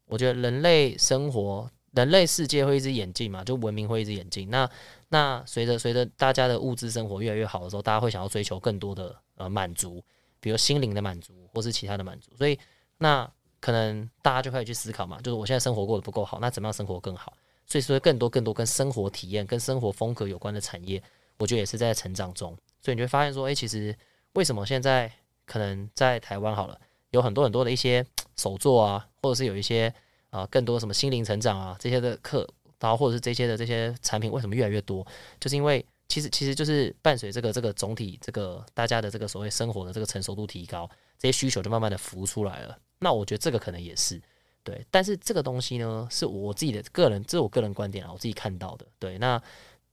[SPEAKER 3] 我觉得人类生活、人类世界会一直演进嘛，就文明会一直演进。那那随着随着大家的物质生活越来越好的时候，大家会想要追求更多的呃满足，比如心灵的满足或是其他的满足，所以那。可能大家就开始去思考嘛，就是我现在生活过得不够好，那怎么样生活更好？所以说，更多更多跟生活体验、跟生活风格有关的产业，我觉得也是在成长中。所以你会发现说，诶，其实为什么现在可能在台湾好了，有很多很多的一些手作啊，或者是有一些啊更多什么心灵成长啊这些的课，然后或者是这些的这些产品，为什么越来越多？就是因为其实其实就是伴随这个这个总体这个大家的这个所谓生活的这个成熟度提高，这些需求就慢慢的浮出来了。那我觉得这个可能也是对，但是这个东西呢，是我自己的个人，这是我个人观点啊，我自己看到的。对，那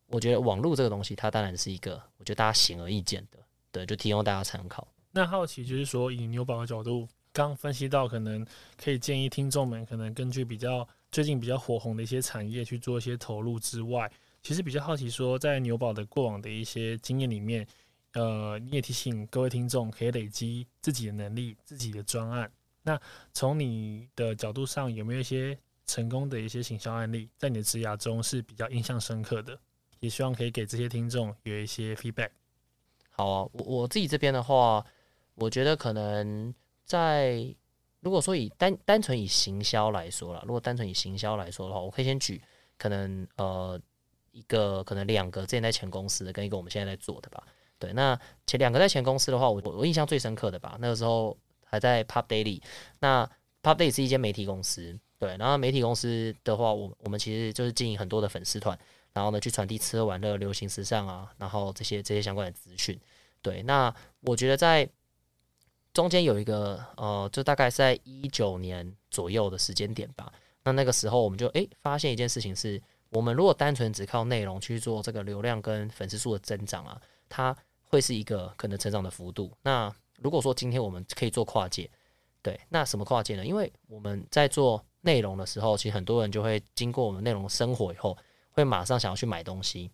[SPEAKER 3] 我觉得网络这个东西，它当然是一个，我觉得大家显而易见的，对，就提供大家参考。
[SPEAKER 2] 那好奇就是说，以牛宝的角度，刚分析到，可能可以建议听众们，可能根据比较最近比较火红的一些产业去做一些投入之外，其实比较好奇说，在牛宝的过往的一些经验里面，呃，你也提醒各位听众，可以累积自己的能力，自己的专案。那从你的角度上，有没有一些成功的一些行销案例，在你的职涯中是比较印象深刻的？也希望可以给这些听众有一些 feedback。
[SPEAKER 3] 好啊，我我自己这边的话，我觉得可能在如果说以单单纯以行销来说了，如果单纯以行销来说的话，我可以先举可能呃一个可能两个之前在前公司的跟一个我们现在在做的吧。对，那前两个在前公司的话，我我印象最深刻的吧，那个时候。还在 Pop Daily，那 Pop Daily 是一间媒体公司，对，然后媒体公司的话，我我们其实就是经营很多的粉丝团，然后呢去传递吃喝玩乐、流行时尚啊，然后这些这些相关的资讯，对，那我觉得在中间有一个呃，就大概在一九年左右的时间点吧，那那个时候我们就诶发现一件事情是，我们如果单纯只靠内容去做这个流量跟粉丝数的增长啊，它会是一个可能成长的幅度，那。如果说今天我们可以做跨界，对，那什么跨界呢？因为我们在做内容的时候，其实很多人就会经过我们内容生活以后，会马上想要去买东西。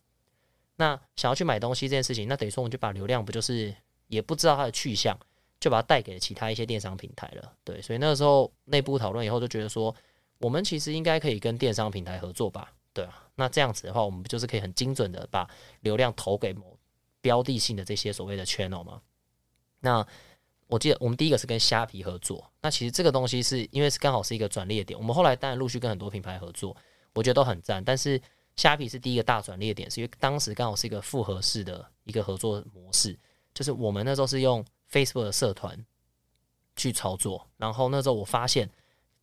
[SPEAKER 3] 那想要去买东西这件事情，那等于说我们就把流量不就是也不知道它的去向，就把它带给了其他一些电商平台了。对，所以那个时候内部讨论以后就觉得说，我们其实应该可以跟电商平台合作吧。对啊，那这样子的话，我们不就是可以很精准的把流量投给某标的性的这些所谓的 channel 吗？那我记得我们第一个是跟虾皮合作，那其实这个东西是因为是刚好是一个转捩点，我们后来当然陆续跟很多品牌合作，我觉得都很赞，但是虾皮是第一个大转捩点，是因为当时刚好是一个复合式的一个合作模式，就是我们那时候是用 Facebook 的社团去操作，然后那时候我发现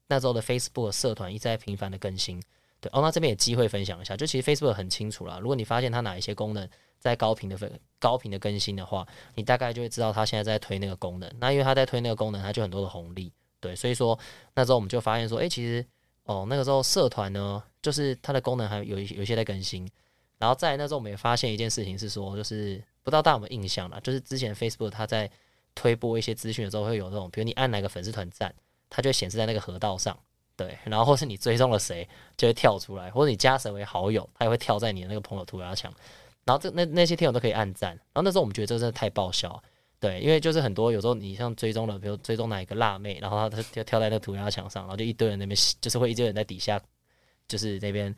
[SPEAKER 3] 那时候的 Facebook 社团一直在频繁的更新，对，哦，那这边也机会分享一下，就其实 Facebook 很清楚啦，如果你发现它哪一些功能在高频的分高频的更新的话，你大概就会知道它现在在推那个功能，那因为它在推那个功能，它就很多的红利，对，所以说那时候我们就发现说，诶，其实哦那个时候社团呢，就是它的功能还有有一些在更新，然后在那时候我们也发现一件事情是说，就是不知道大家有没有印象啦，就是之前 Facebook 它在推播一些资讯的时候，会有那种，比如你按哪个粉丝团赞，它就显示在那个河道上，对，然后或是你追踪了谁，就会跳出来，或者你加谁为好友，它也会跳在你的那个朋友涂鸦墙，然后这那那些听友都可以按赞，然后那时候我们觉得这真的太爆笑，对，因为就是很多有时候你像追踪了，比如追踪哪一个辣妹，然后她就跳在那涂鸦墙上，然后就一堆人那边就是会一堆人在底下，就是那边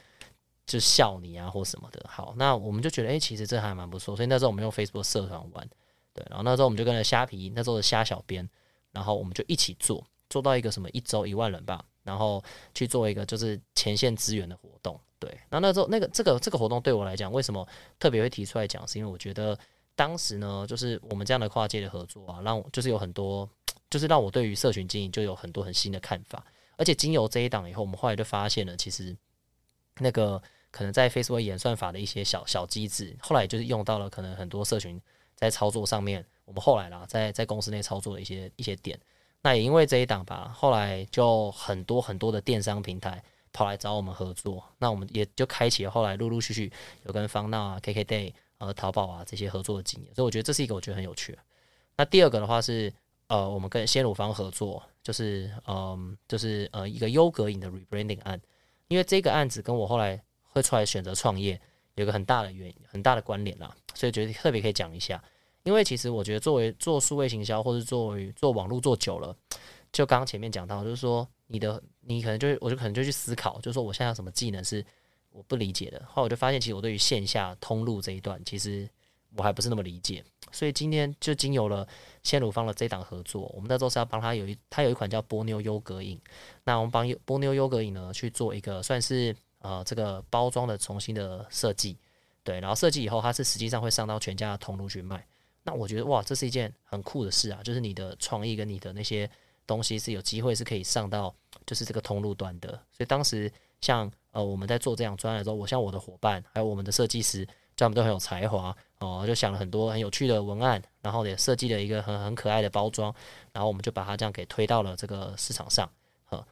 [SPEAKER 3] 就笑你啊或什么的。好，那我们就觉得哎，其实这还蛮不错，所以那时候我们用 Facebook 社团玩。对，然后那时候我们就跟着虾皮那时候的虾小编，然后我们就一起做，做到一个什么一周一万人吧，然后去做一个就是前线资源的活动。对，然后那时候那个这个这个活动对我来讲，为什么特别会提出来讲？是因为我觉得当时呢，就是我们这样的跨界的合作啊，让我就是有很多，就是让我对于社群经营就有很多很新的看法。而且经由这一档以后，我们后来就发现了，其实那个可能在 Facebook 演算法的一些小小机制，后来就是用到了可能很多社群。在操作上面，我们后来啦，在在公司内操作的一些一些点，那也因为这一档吧，后来就很多很多的电商平台跑来找我们合作，那我们也就开启了后来陆陆续续有跟方闹啊、KKday、呃、淘宝啊这些合作的经验，所以我觉得这是一个我觉得很有趣。那第二个的话是，呃，我们跟鲜乳方合作，就是嗯，就是呃一个优格饮的 rebranding 案，因为这个案子跟我后来会出来选择创业。有个很大的原因，很大的关联啦，所以觉得特别可以讲一下。因为其实我觉得，作为做数位行销，或者作为做网络做久了，就刚刚前面讲到，就是说你的你可能就我就可能就去思考，就是说我现在有什么技能是我不理解的。后来我就发现，其实我对于线下通路这一段，其实我还不是那么理解。所以今天就经由了鲜乳方的这档合作，我们那时候是要帮他有一他有一款叫波妞优格饮，那我们帮波妞优格饮呢去做一个算是。呃，这个包装的重新的设计，对，然后设计以后，它是实际上会上到全家的通路去卖。那我觉得哇，这是一件很酷的事啊！就是你的创意跟你的那些东西是有机会是可以上到就是这个通路端的。所以当时像呃我们在做这样专案的时候，我像我的伙伴还有我们的设计师，他们都很有才华哦，就想了很多很有趣的文案，然后也设计了一个很很可爱的包装，然后我们就把它这样给推到了这个市场上。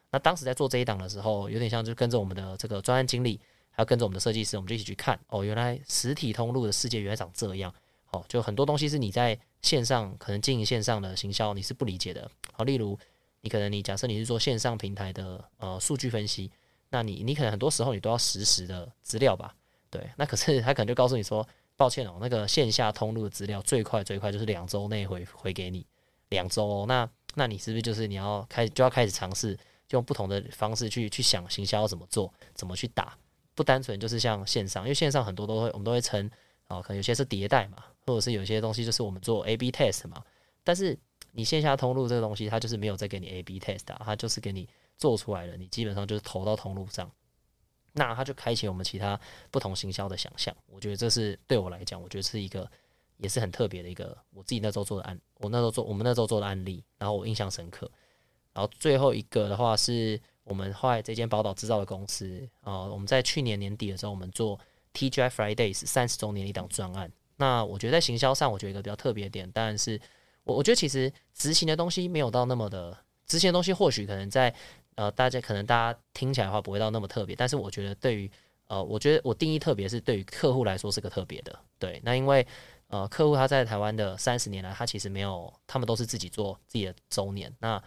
[SPEAKER 3] 那当时在做这一档的时候，有点像就跟着我们的这个专案经理，还有跟着我们的设计师，我们就一起去看哦，原来实体通路的世界原来长这样。哦，就很多东西是你在线上可能经营线上的行销你是不理解的。好，例如你可能你假设你是做线上平台的呃数据分析，那你你可能很多时候你都要实时的资料吧？对，那可是他可能就告诉你说，抱歉哦，那个线下通路的资料最快最快就是两周内回回给你，两周哦。那那你是不是就是你要开就要开始尝试？用不同的方式去去想行销要怎么做，怎么去打，不单纯就是像线上，因为线上很多都会我们都会称哦，可能有些是迭代嘛，或者是有些东西就是我们做 A/B test 嘛。但是你线下通路这个东西，它就是没有再给你 A/B test 啊，它就是给你做出来了，你基本上就是投到通路上，那它就开启我们其他不同行销的想象。我觉得这是对我来讲，我觉得是一个也是很特别的一个我自己那时候做的案，我那时候做我们那时候做的案例，然后我印象深刻。然后最后一个的话是我们后来这间宝岛制造的公司啊，我们在去年年底的时候，我们做 TGI Fridays 三十周年一档专案。那我觉得在行销上，我觉得一个比较特别点，当然是我我觉得其实执行的东西没有到那么的执行的东西，或许可能在呃大家可能大家听起来的话不会到那么特别，但是我觉得对于呃我觉得我定义特别是对于客户来说是个特别的。对，那因为呃客户他在台湾的三十年来，他其实没有他们都是自己做自己的周年那。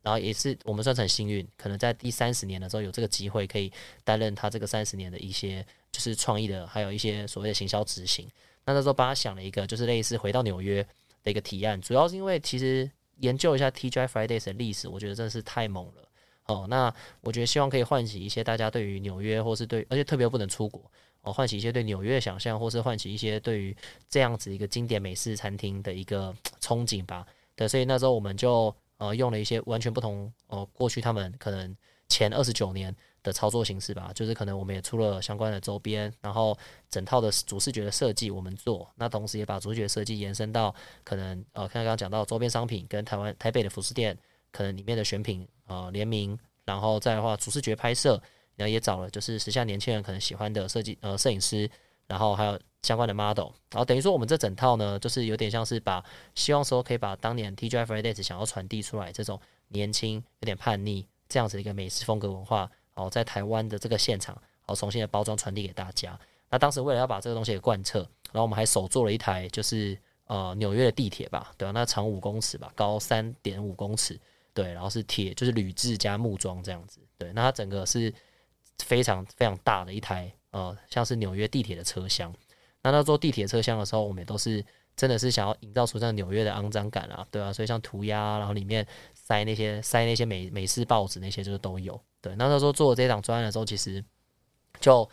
[SPEAKER 3] 然后也是我们算是很幸运，可能在第三十年的时候有这个机会可以担任他这个三十年的一些就是创意的，还有一些所谓的行销执行。那那时候帮他想了一个就是类似回到纽约的一个提案，主要是因为其实研究一下 T J Fridays 的历史，我觉得真的是太猛了哦，那我觉得希望可以唤起一些大家对于纽约，或是对，而且特别不能出国哦，唤起一些对纽约的想象，或是唤起一些对于这样子一个经典美式餐厅的一个憧憬吧。对，所以那时候我们就呃用了一些完全不同哦，过去他们可能前二十九年的操作形式吧，就是可能我们也出了相关的周边，然后整套的主视觉的设计我们做，那同时也把主视觉设计延伸到可能呃，刚刚讲到周边商品跟台湾台北的服饰店。可能里面的选品呃联名，然后再的话主视觉拍摄，然后也找了就是时下年轻人可能喜欢的设计呃摄影师，然后还有相关的 model，然后等于说我们这整套呢，就是有点像是把希望说可以把当年 TGF Fridays 想要传递出来这种年轻有点叛逆这样子的一个美式风格文化，然后在台湾的这个现场，然后重新的包装传递给大家。那当时为了要把这个东西给贯彻，然后我们还手做了一台就是呃纽约的地铁吧，对吧？那长五公尺吧，高三点五公尺。对，然后是铁，就是铝制加木桩这样子。对，那它整个是非常非常大的一台，呃，像是纽约地铁的车厢。那到坐地铁车厢的时候，我们也都是真的是想要营造出像纽约的肮脏感啊，对啊，所以像涂鸦，然后里面塞那些塞那些美美式报纸那些就是都有。对，那时候做这档专案的时候，其实就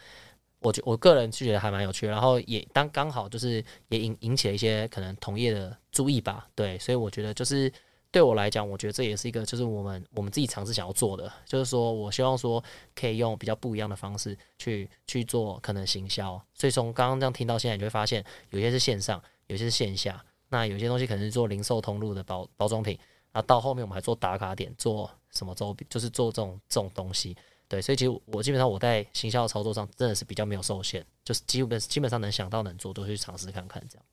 [SPEAKER 3] 我觉我个人就觉得还蛮有趣，然后也当刚好就是也引引起了一些可能同业的注意吧。对，所以我觉得就是。对我来讲，我觉得这也是一个，就是我们我们自己尝试想要做的，就是说我希望说可以用比较不一样的方式去去做可能行销。所以从刚刚这样听到现在，你会发现有些是线上，有些是线下。那有些东西可能是做零售通路的包包装品，然后到后面我们还做打卡点，做什么周边，就是做这种这种东西。对，所以其实我基本上我在行销的操作上真的是比较没有受限，就是基本基本上能想到能做都去尝试看看这样。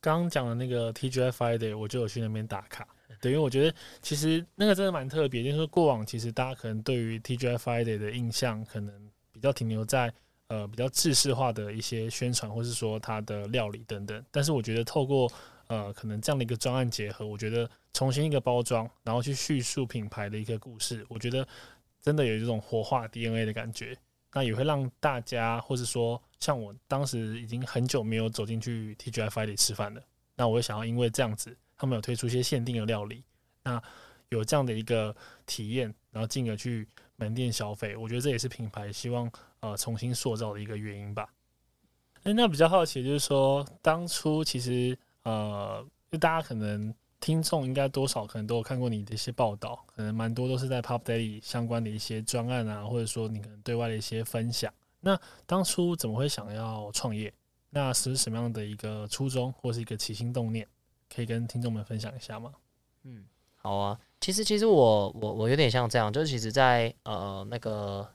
[SPEAKER 2] 刚刚讲的那个 TGF Day，我就有去那边打卡。对，因为我觉得其实那个真的蛮特别，就是过往其实大家可能对于 TGF Friday 的印象，可能比较停留在呃比较制式化的一些宣传，或是说它的料理等等。但是我觉得透过呃可能这样的一个专案结合，我觉得重新一个包装，然后去叙述品牌的一个故事，我觉得真的有这种活化 DNA 的感觉。那也会让大家，或是说像我当时已经很久没有走进去 TGF Friday 吃饭了，那我也想要因为这样子。他们有推出一些限定的料理，那有这样的一个体验，然后进而去门店消费，我觉得这也是品牌希望呃重新塑造的一个原因吧。哎，那比较好奇就是说，当初其实呃，就大家可能听众应该多少可能都有看过你的一些报道，可能蛮多都是在 Pop Daily 相关的一些专案啊，或者说你可能对外的一些分享。那当初怎么会想要创业？那是什么样的一个初衷，或是一个起心动念？可以跟听众们分享一下吗？
[SPEAKER 3] 嗯，好啊。其实，其实我我我有点像这样，就是其实，在呃那个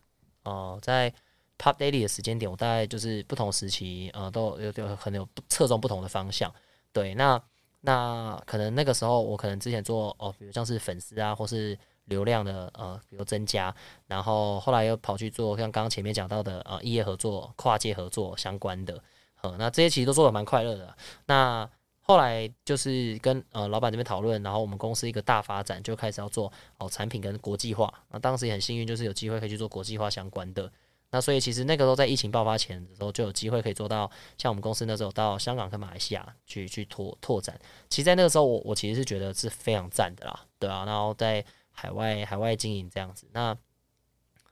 [SPEAKER 3] 呃在 Pop Daily 的时间点，我大概就是不同时期呃都有有可能有侧重不同的方向。对，那那可能那个时候我可能之前做哦，比如像是粉丝啊，或是流量的呃，比如增加，然后后来又跑去做像刚刚前面讲到的呃，业合作、跨界合作相关的，呃，那这些其实都做的蛮快乐的。那后来就是跟呃老板这边讨论，然后我们公司一个大发展，就开始要做哦产品跟国际化。那当时也很幸运，就是有机会可以去做国际化相关的。那所以其实那个时候在疫情爆发前的时候，就有机会可以做到像我们公司那时候到香港跟马来西亚去去拓拓展。其实，在那个时候，我我其实是觉得是非常赞的啦，对啊。然后在海外海外经营这样子。那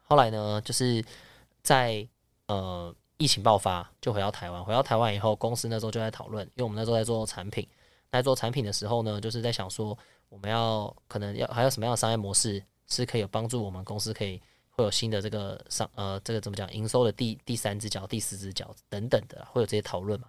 [SPEAKER 3] 后来呢，就是在呃。疫情爆发就回到台湾，回到台湾以后，公司那时候就在讨论，因为我们那时候在做产品，在做产品的时候呢，就是在想说，我们要可能要还有什么样的商业模式是可以帮助我们公司可以会有新的这个上呃这个怎么讲营收的第第三只脚、第四只脚等等的，会有这些讨论嘛？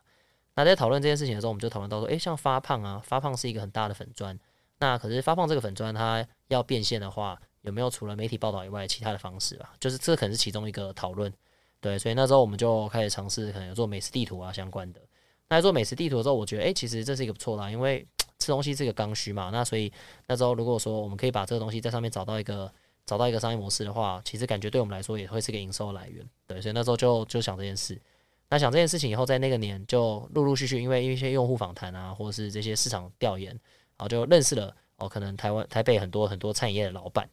[SPEAKER 3] 那在讨论这件事情的时候，我们就讨论到说，诶，像发胖啊，发胖是一个很大的粉砖，那可是发胖这个粉砖它要变现的话，有没有除了媒体报道以外其他的方式啊？就是这可能是其中一个讨论。对，所以那时候我们就开始尝试，可能有做美食地图啊相关的。那做美食地图的时候，我觉得，哎，其实这是一个不错的，因为 吃东西是一个刚需嘛。那所以那时候如果说我们可以把这个东西在上面找到一个找到一个商业模式的话，其实感觉对我们来说也会是个营收来源。对，所以那时候就就想这件事。那想这件事情以后，在那个年就陆陆续续，因为一些用户访谈啊，或者是这些市场调研，然后就认识了哦，可能台湾台北很多很多餐饮业的老板。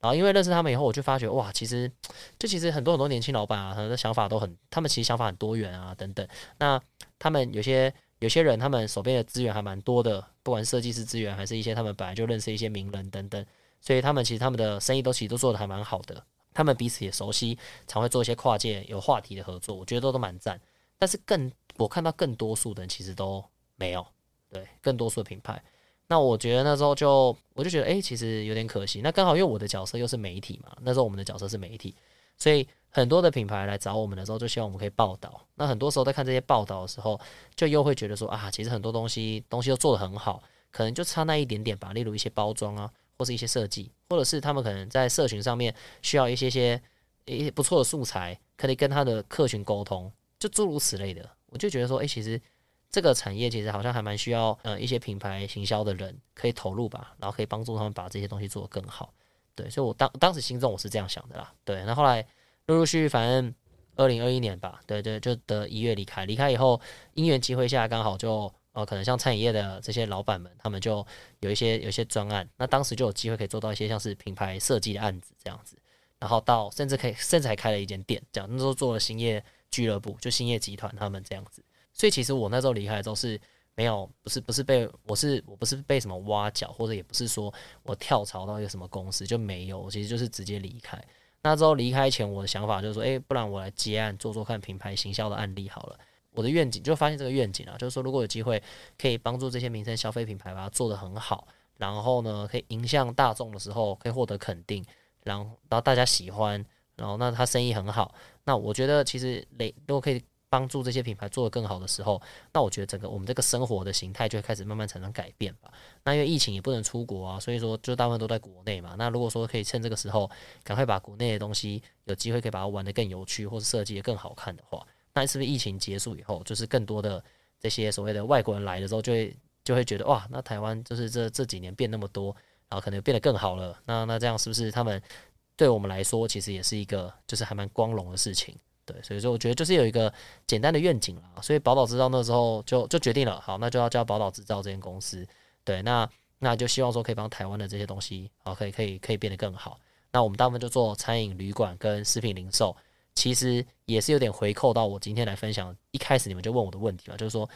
[SPEAKER 3] 然后因为认识他们以后，我就发觉哇，其实就其实很多很多年轻老板啊，他的想法都很，他们其实想法很多元啊，等等。那他们有些有些人，他们手边的资源还蛮多的，不管设计师资源，还是一些他们本来就认识一些名人等等。所以他们其实他们的生意都其实都做的还蛮好的，他们彼此也熟悉，常会做一些跨界有话题的合作，我觉得都都蛮赞。但是更我看到更多数的人其实都没有，对，更多数的品牌。那我觉得那时候就我就觉得，哎，其实有点可惜。那刚好因为我的角色又是媒体嘛，那时候我们的角色是媒体，所以很多的品牌来找我们的时候，就希望我们可以报道。那很多时候在看这些报道的时候，就又会觉得说啊，其实很多东西东西都做得很好，可能就差那一点点吧。例如一些包装啊，或是一些设计，或者是他们可能在社群上面需要一些些一些不错的素材，可以跟他的客群沟通，就诸如此类的。我就觉得说，哎，其实。这个产业其实好像还蛮需要，呃，一些品牌行销的人可以投入吧，然后可以帮助他们把这些东西做得更好。对，所以我当当时心中我是这样想的啦。对，那后来陆陆续续，反正二零二一年吧，对对，就得一月离开。离开以后，因缘机会下，刚好就呃，可能像餐饮业的这些老板们，他们就有一些有一些专案，那当时就有机会可以做到一些像是品牌设计的案子这样子。然后到甚至可以甚至还开了一间店，这样那时候做了兴业俱乐部，就兴业集团他们这样子。所以其实我那时候离开的时候是没有，不是不是被我是我不是被什么挖角，或者也不是说我跳槽到一个什么公司就没有，其实就是直接离开。那之后离开前，我的想法就是说，诶，不然我来接案做做看品牌行销的案例好了。我的愿景就发现这个愿景啊，就是说如果有机会可以帮助这些民生消费品牌把它做得很好，然后呢可以迎向大众的时候可以获得肯定，然后然后大家喜欢，然后那他生意很好，那我觉得其实累如果可以。帮助这些品牌做得更好的时候，那我觉得整个我们这个生活的形态就会开始慢慢产生改变吧。那因为疫情也不能出国啊，所以说就大部分都在国内嘛。那如果说可以趁这个时候赶快把国内的东西有机会可以把它玩得更有趣，或者设计得更好看的话，那是不是疫情结束以后，就是更多的这些所谓的外国人来的时候，就会就会觉得哇，那台湾就是这这几年变那么多，然后可能变得更好了。那那这样是不是他们对我们来说，其实也是一个就是还蛮光荣的事情？对，所以说我觉得就是有一个简单的愿景了，所以宝岛制造那时候就就决定了，好，那就要叫宝岛制造这间公司。对，那那就希望说可以帮台湾的这些东西，好，可以可以可以变得更好。那我们大部分就做餐饮、旅馆跟食品零售，其实也是有点回扣到我今天来分享一开始你们就问我的问题嘛，就是说，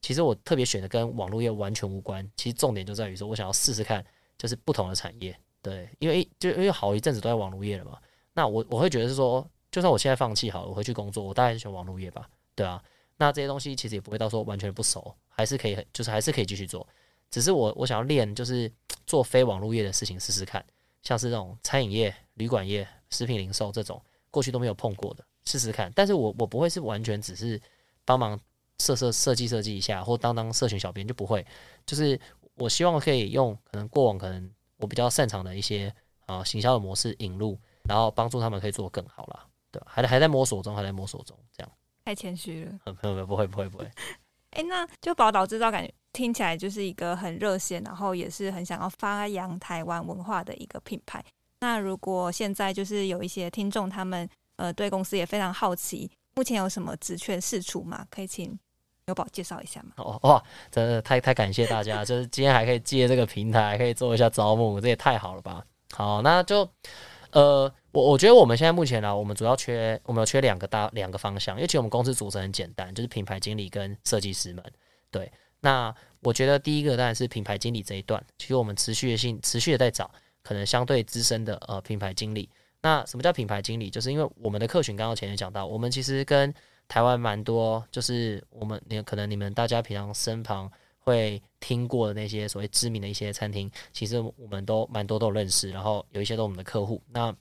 [SPEAKER 3] 其实我特别选的跟网络业完全无关，其实重点就在于说我想要试试看，就是不同的产业。对，因为就因为好一阵子都在网络业了嘛，那我我会觉得是说。就算我现在放弃好了，我回去工作，我大概是选网络业吧，对啊。那这些东西其实也不会到说完全不熟，还是可以，就是还是可以继续做。只是我我想要练，就是做非网络业的事情试试看，像是这种餐饮业、旅馆业、食品零售这种过去都没有碰过的，试试看。但是我我不会是完全只是帮忙设设设计设计一下，或当当社群小编就不会。就是我希望可以用可能过往可能我比较擅长的一些啊行销的模式引入，然后帮助他们可以做更好啦。对，还还在摸索中，还在摸索中，这样
[SPEAKER 1] 太谦虚了。
[SPEAKER 3] 没有没有，不会不会不会。
[SPEAKER 1] 哎，那就宝岛制造，感觉听起来就是一个很热线，然后也是很想要发扬台湾文化的一个品牌。那如果现在就是有一些听众，他们呃对公司也非常好奇，目前有什么职权释出吗？可以请有宝介绍一下吗？
[SPEAKER 3] 哦哇，真的太太感谢大家，就是今天还可以借这个平台，可以做一下招募，这也太好了吧？好，那就。呃，我我觉得我们现在目前呢，我们主要缺，我们有缺两个大两个方向，因为其实我们公司组成很简单，就是品牌经理跟设计师们。对，那我觉得第一个当然是品牌经理这一段，其实我们持续性持续的在找可能相对资深的呃品牌经理。那什么叫品牌经理？就是因为我们的客群刚刚前面讲到，我们其实跟台湾蛮多，就是我们你可能你们大家平常身旁。会听过的那些所谓知名的一些餐厅，其实我们都蛮多都认识，然后有一些都我们的客户。那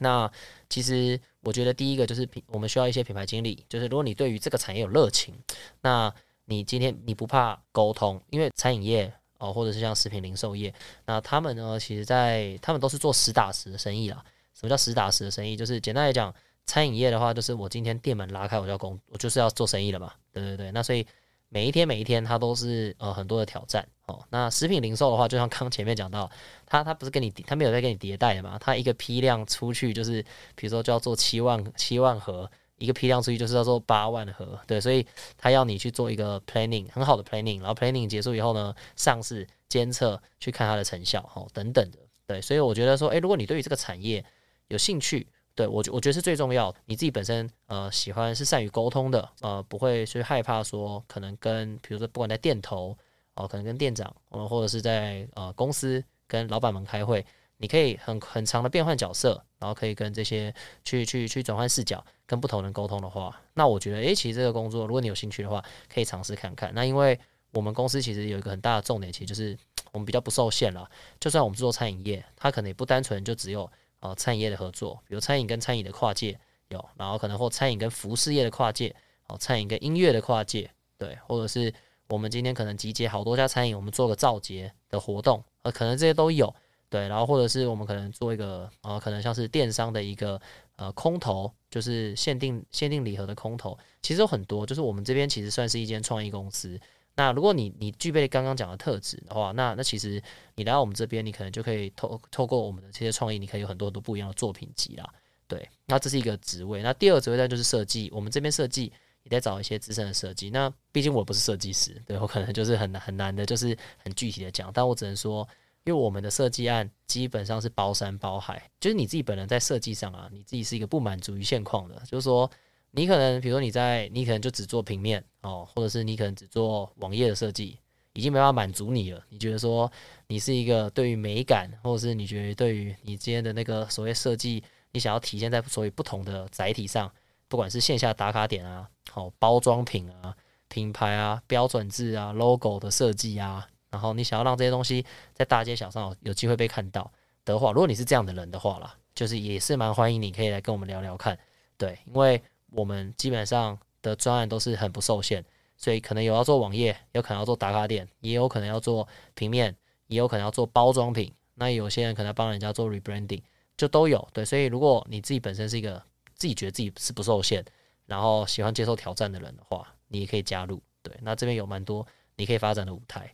[SPEAKER 3] 那其实我觉得第一个就是品，我们需要一些品牌经理，就是如果你对于这个产业有热情，那你今天你不怕沟通，因为餐饮业哦，或者是像食品零售业，那他们呢，其实在他们都是做实打实的生意啦。什么叫实打实的生意？就是简单来讲，餐饮业的话，就是我今天店门拉开，我就要工，我就是要做生意了嘛。对对对，那所以。每一天每一天，它都是呃很多的挑战哦。那食品零售的话，就像刚前面讲到，它它不是跟你它没有在跟你迭代的嘛？它一个批量出去就是，比如说就要做七万七万盒，一个批量出去就是要做八万盒，对，所以他要你去做一个 planning 很好的 planning，然后 planning 结束以后呢，上市监测去看它的成效哦等等的，对，所以我觉得说，诶，如果你对于这个产业有兴趣。对我我觉得是最重要。你自己本身呃喜欢是善于沟通的，呃不会去害怕说可能跟比如说不管在店头哦，可能跟店长，呃或者是在呃公司跟老板们开会，你可以很很长的变换角色，然后可以跟这些去去去转换视角，跟不同人沟通的话，那我觉得，诶，其实这个工作，如果你有兴趣的话，可以尝试看看。那因为我们公司其实有一个很大的重点，其实就是 我们比较不受限了。就算我们做餐饮业，它可能也不单纯就只有呃餐饮业的合作，比如餐饮跟餐饮的跨界有，然后可能或餐饮跟服饰业的跨界，哦，餐饮跟音乐的跨界，对，或者是我们今天可能集结好多家餐饮，我们做个造节的活动，呃，可能这些都有，对，然后或者是我们可能做一个呃，可能像是电商的一个呃空投，就是限定限定礼盒的空投，其实有很多，就是我们这边其实算是一间创意公司。那如果你你具备刚刚讲的特质的话，那那其实你来到我们这边，你可能就可以透透过我们的这些创意，你可以有很多很多不一样的作品集啦。对，那这是一个职位。那第二职位呢，就是设计。我们这边设计也在找一些资深的设计。那毕竟我不是设计师，对我可能就是很难很难的，就是很具体的讲。但我只能说，因为我们的设计案基本上是包山包海，就是你自己本人在设计上啊，你自己是一个不满足于现况的，就是说。你可能，比如说你在，你可能就只做平面哦，或者是你可能只做网页的设计，已经没办法满足你了。你觉得说你是一个对于美感，或者是你觉得对于你今天的那个所谓设计，你想要体现在所谓不同的载体上，不管是线下打卡点啊，好包装品啊、品牌啊、标准字啊、logo 的设计啊，然后你想要让这些东西在大街小巷有机会被看到的话，如果你是这样的人的话啦，就是也是蛮欢迎你可以来跟我们聊聊看，对，因为。我们基本上的专案都是很不受限，所以可能有要做网页，有可能要做打卡点，也有可能要做平面，也有可能要做包装品。那有些人可能帮人家做 rebranding，就都有。对，所以如果你自己本身是一个自己觉得自己是不受限，然后喜欢接受挑战的人的话，你也可以加入。对，那这边有蛮多你可以发展的舞台。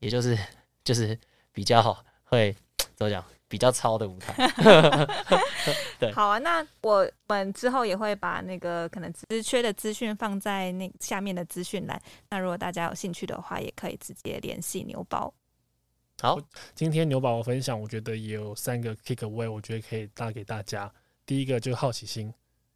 [SPEAKER 3] 对，也就是就是比较会怎么讲？比较糙的舞台，对，
[SPEAKER 1] 好啊。那我们之后也会把那个可能资缺的资讯放在那下面的资讯栏。那如果大家有兴趣的话，也可以直接联系牛宝。
[SPEAKER 3] 好，
[SPEAKER 2] 今天牛宝的分享，我觉得也有三个 kick away，我觉得可以带给大家。第一个就是好奇心，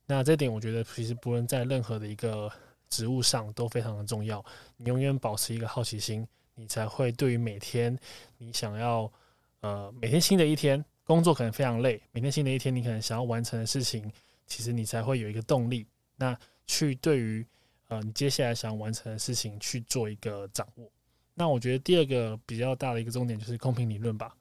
[SPEAKER 2] 那这点我觉得其实不论在任何的一个职务上都非常的重要。你永远保持一个好奇心，你才会对于每天你想要。呃，每天新的一天，工作可能非常累。每天新的一天，你可能想要完成的事情，其实你才会有一个动力。那去对于呃你接下来想完成的事情去做一个掌握。那我觉得第二个比较大的一个重点就是公平理论吧。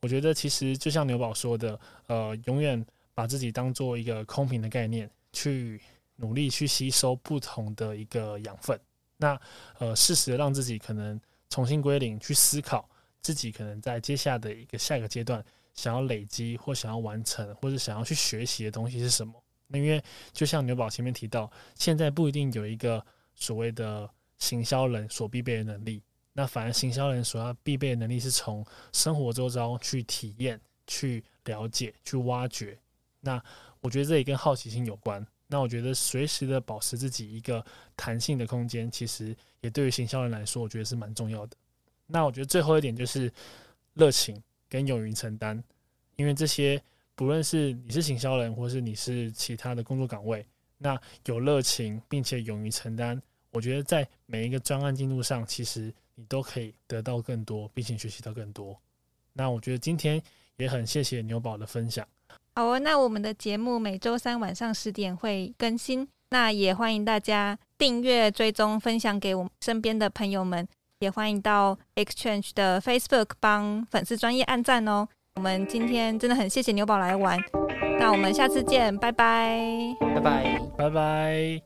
[SPEAKER 2] 我觉得其实就像牛宝说的，呃，永远把自己当做一个空瓶的概念，去努力去吸收不同的一个养分。那呃，适时的让自己可能重新归零，去思考。自己可能在接下来的一个下一个阶段，想要累积或想要完成，或者想要去学习的东西是什么？那因为就像牛宝前面提到，现在不一定有一个所谓的行销人所必备的能力，那反而行销人所要必备的能力是从生活周遭去体验、去了解、去挖掘。那我觉得这也跟好奇心有关。那我觉得随时的保持自己一个弹性的空间，其实也对于行销人来说，我觉得是蛮重要的。那我觉得最后一点就是热情跟勇于承担，因为这些不论是你是行销人，或是你是其他的工作岗位，那有热情并且勇于承担，我觉得在每一个专案进度上，其实你都可以得到更多，并且学习到更多。那我觉得今天也很谢谢牛宝的分享。
[SPEAKER 1] 好哦，那我们的节目每周三晚上十点会更新，那也欢迎大家订阅、追踪、分享给我们身边的朋友们。也欢迎到 Exchange 的 Facebook 帮粉丝专业按赞哦。我们今天真的很谢谢牛宝来玩，那我们下次见，拜拜，
[SPEAKER 3] 拜拜，
[SPEAKER 2] 拜拜。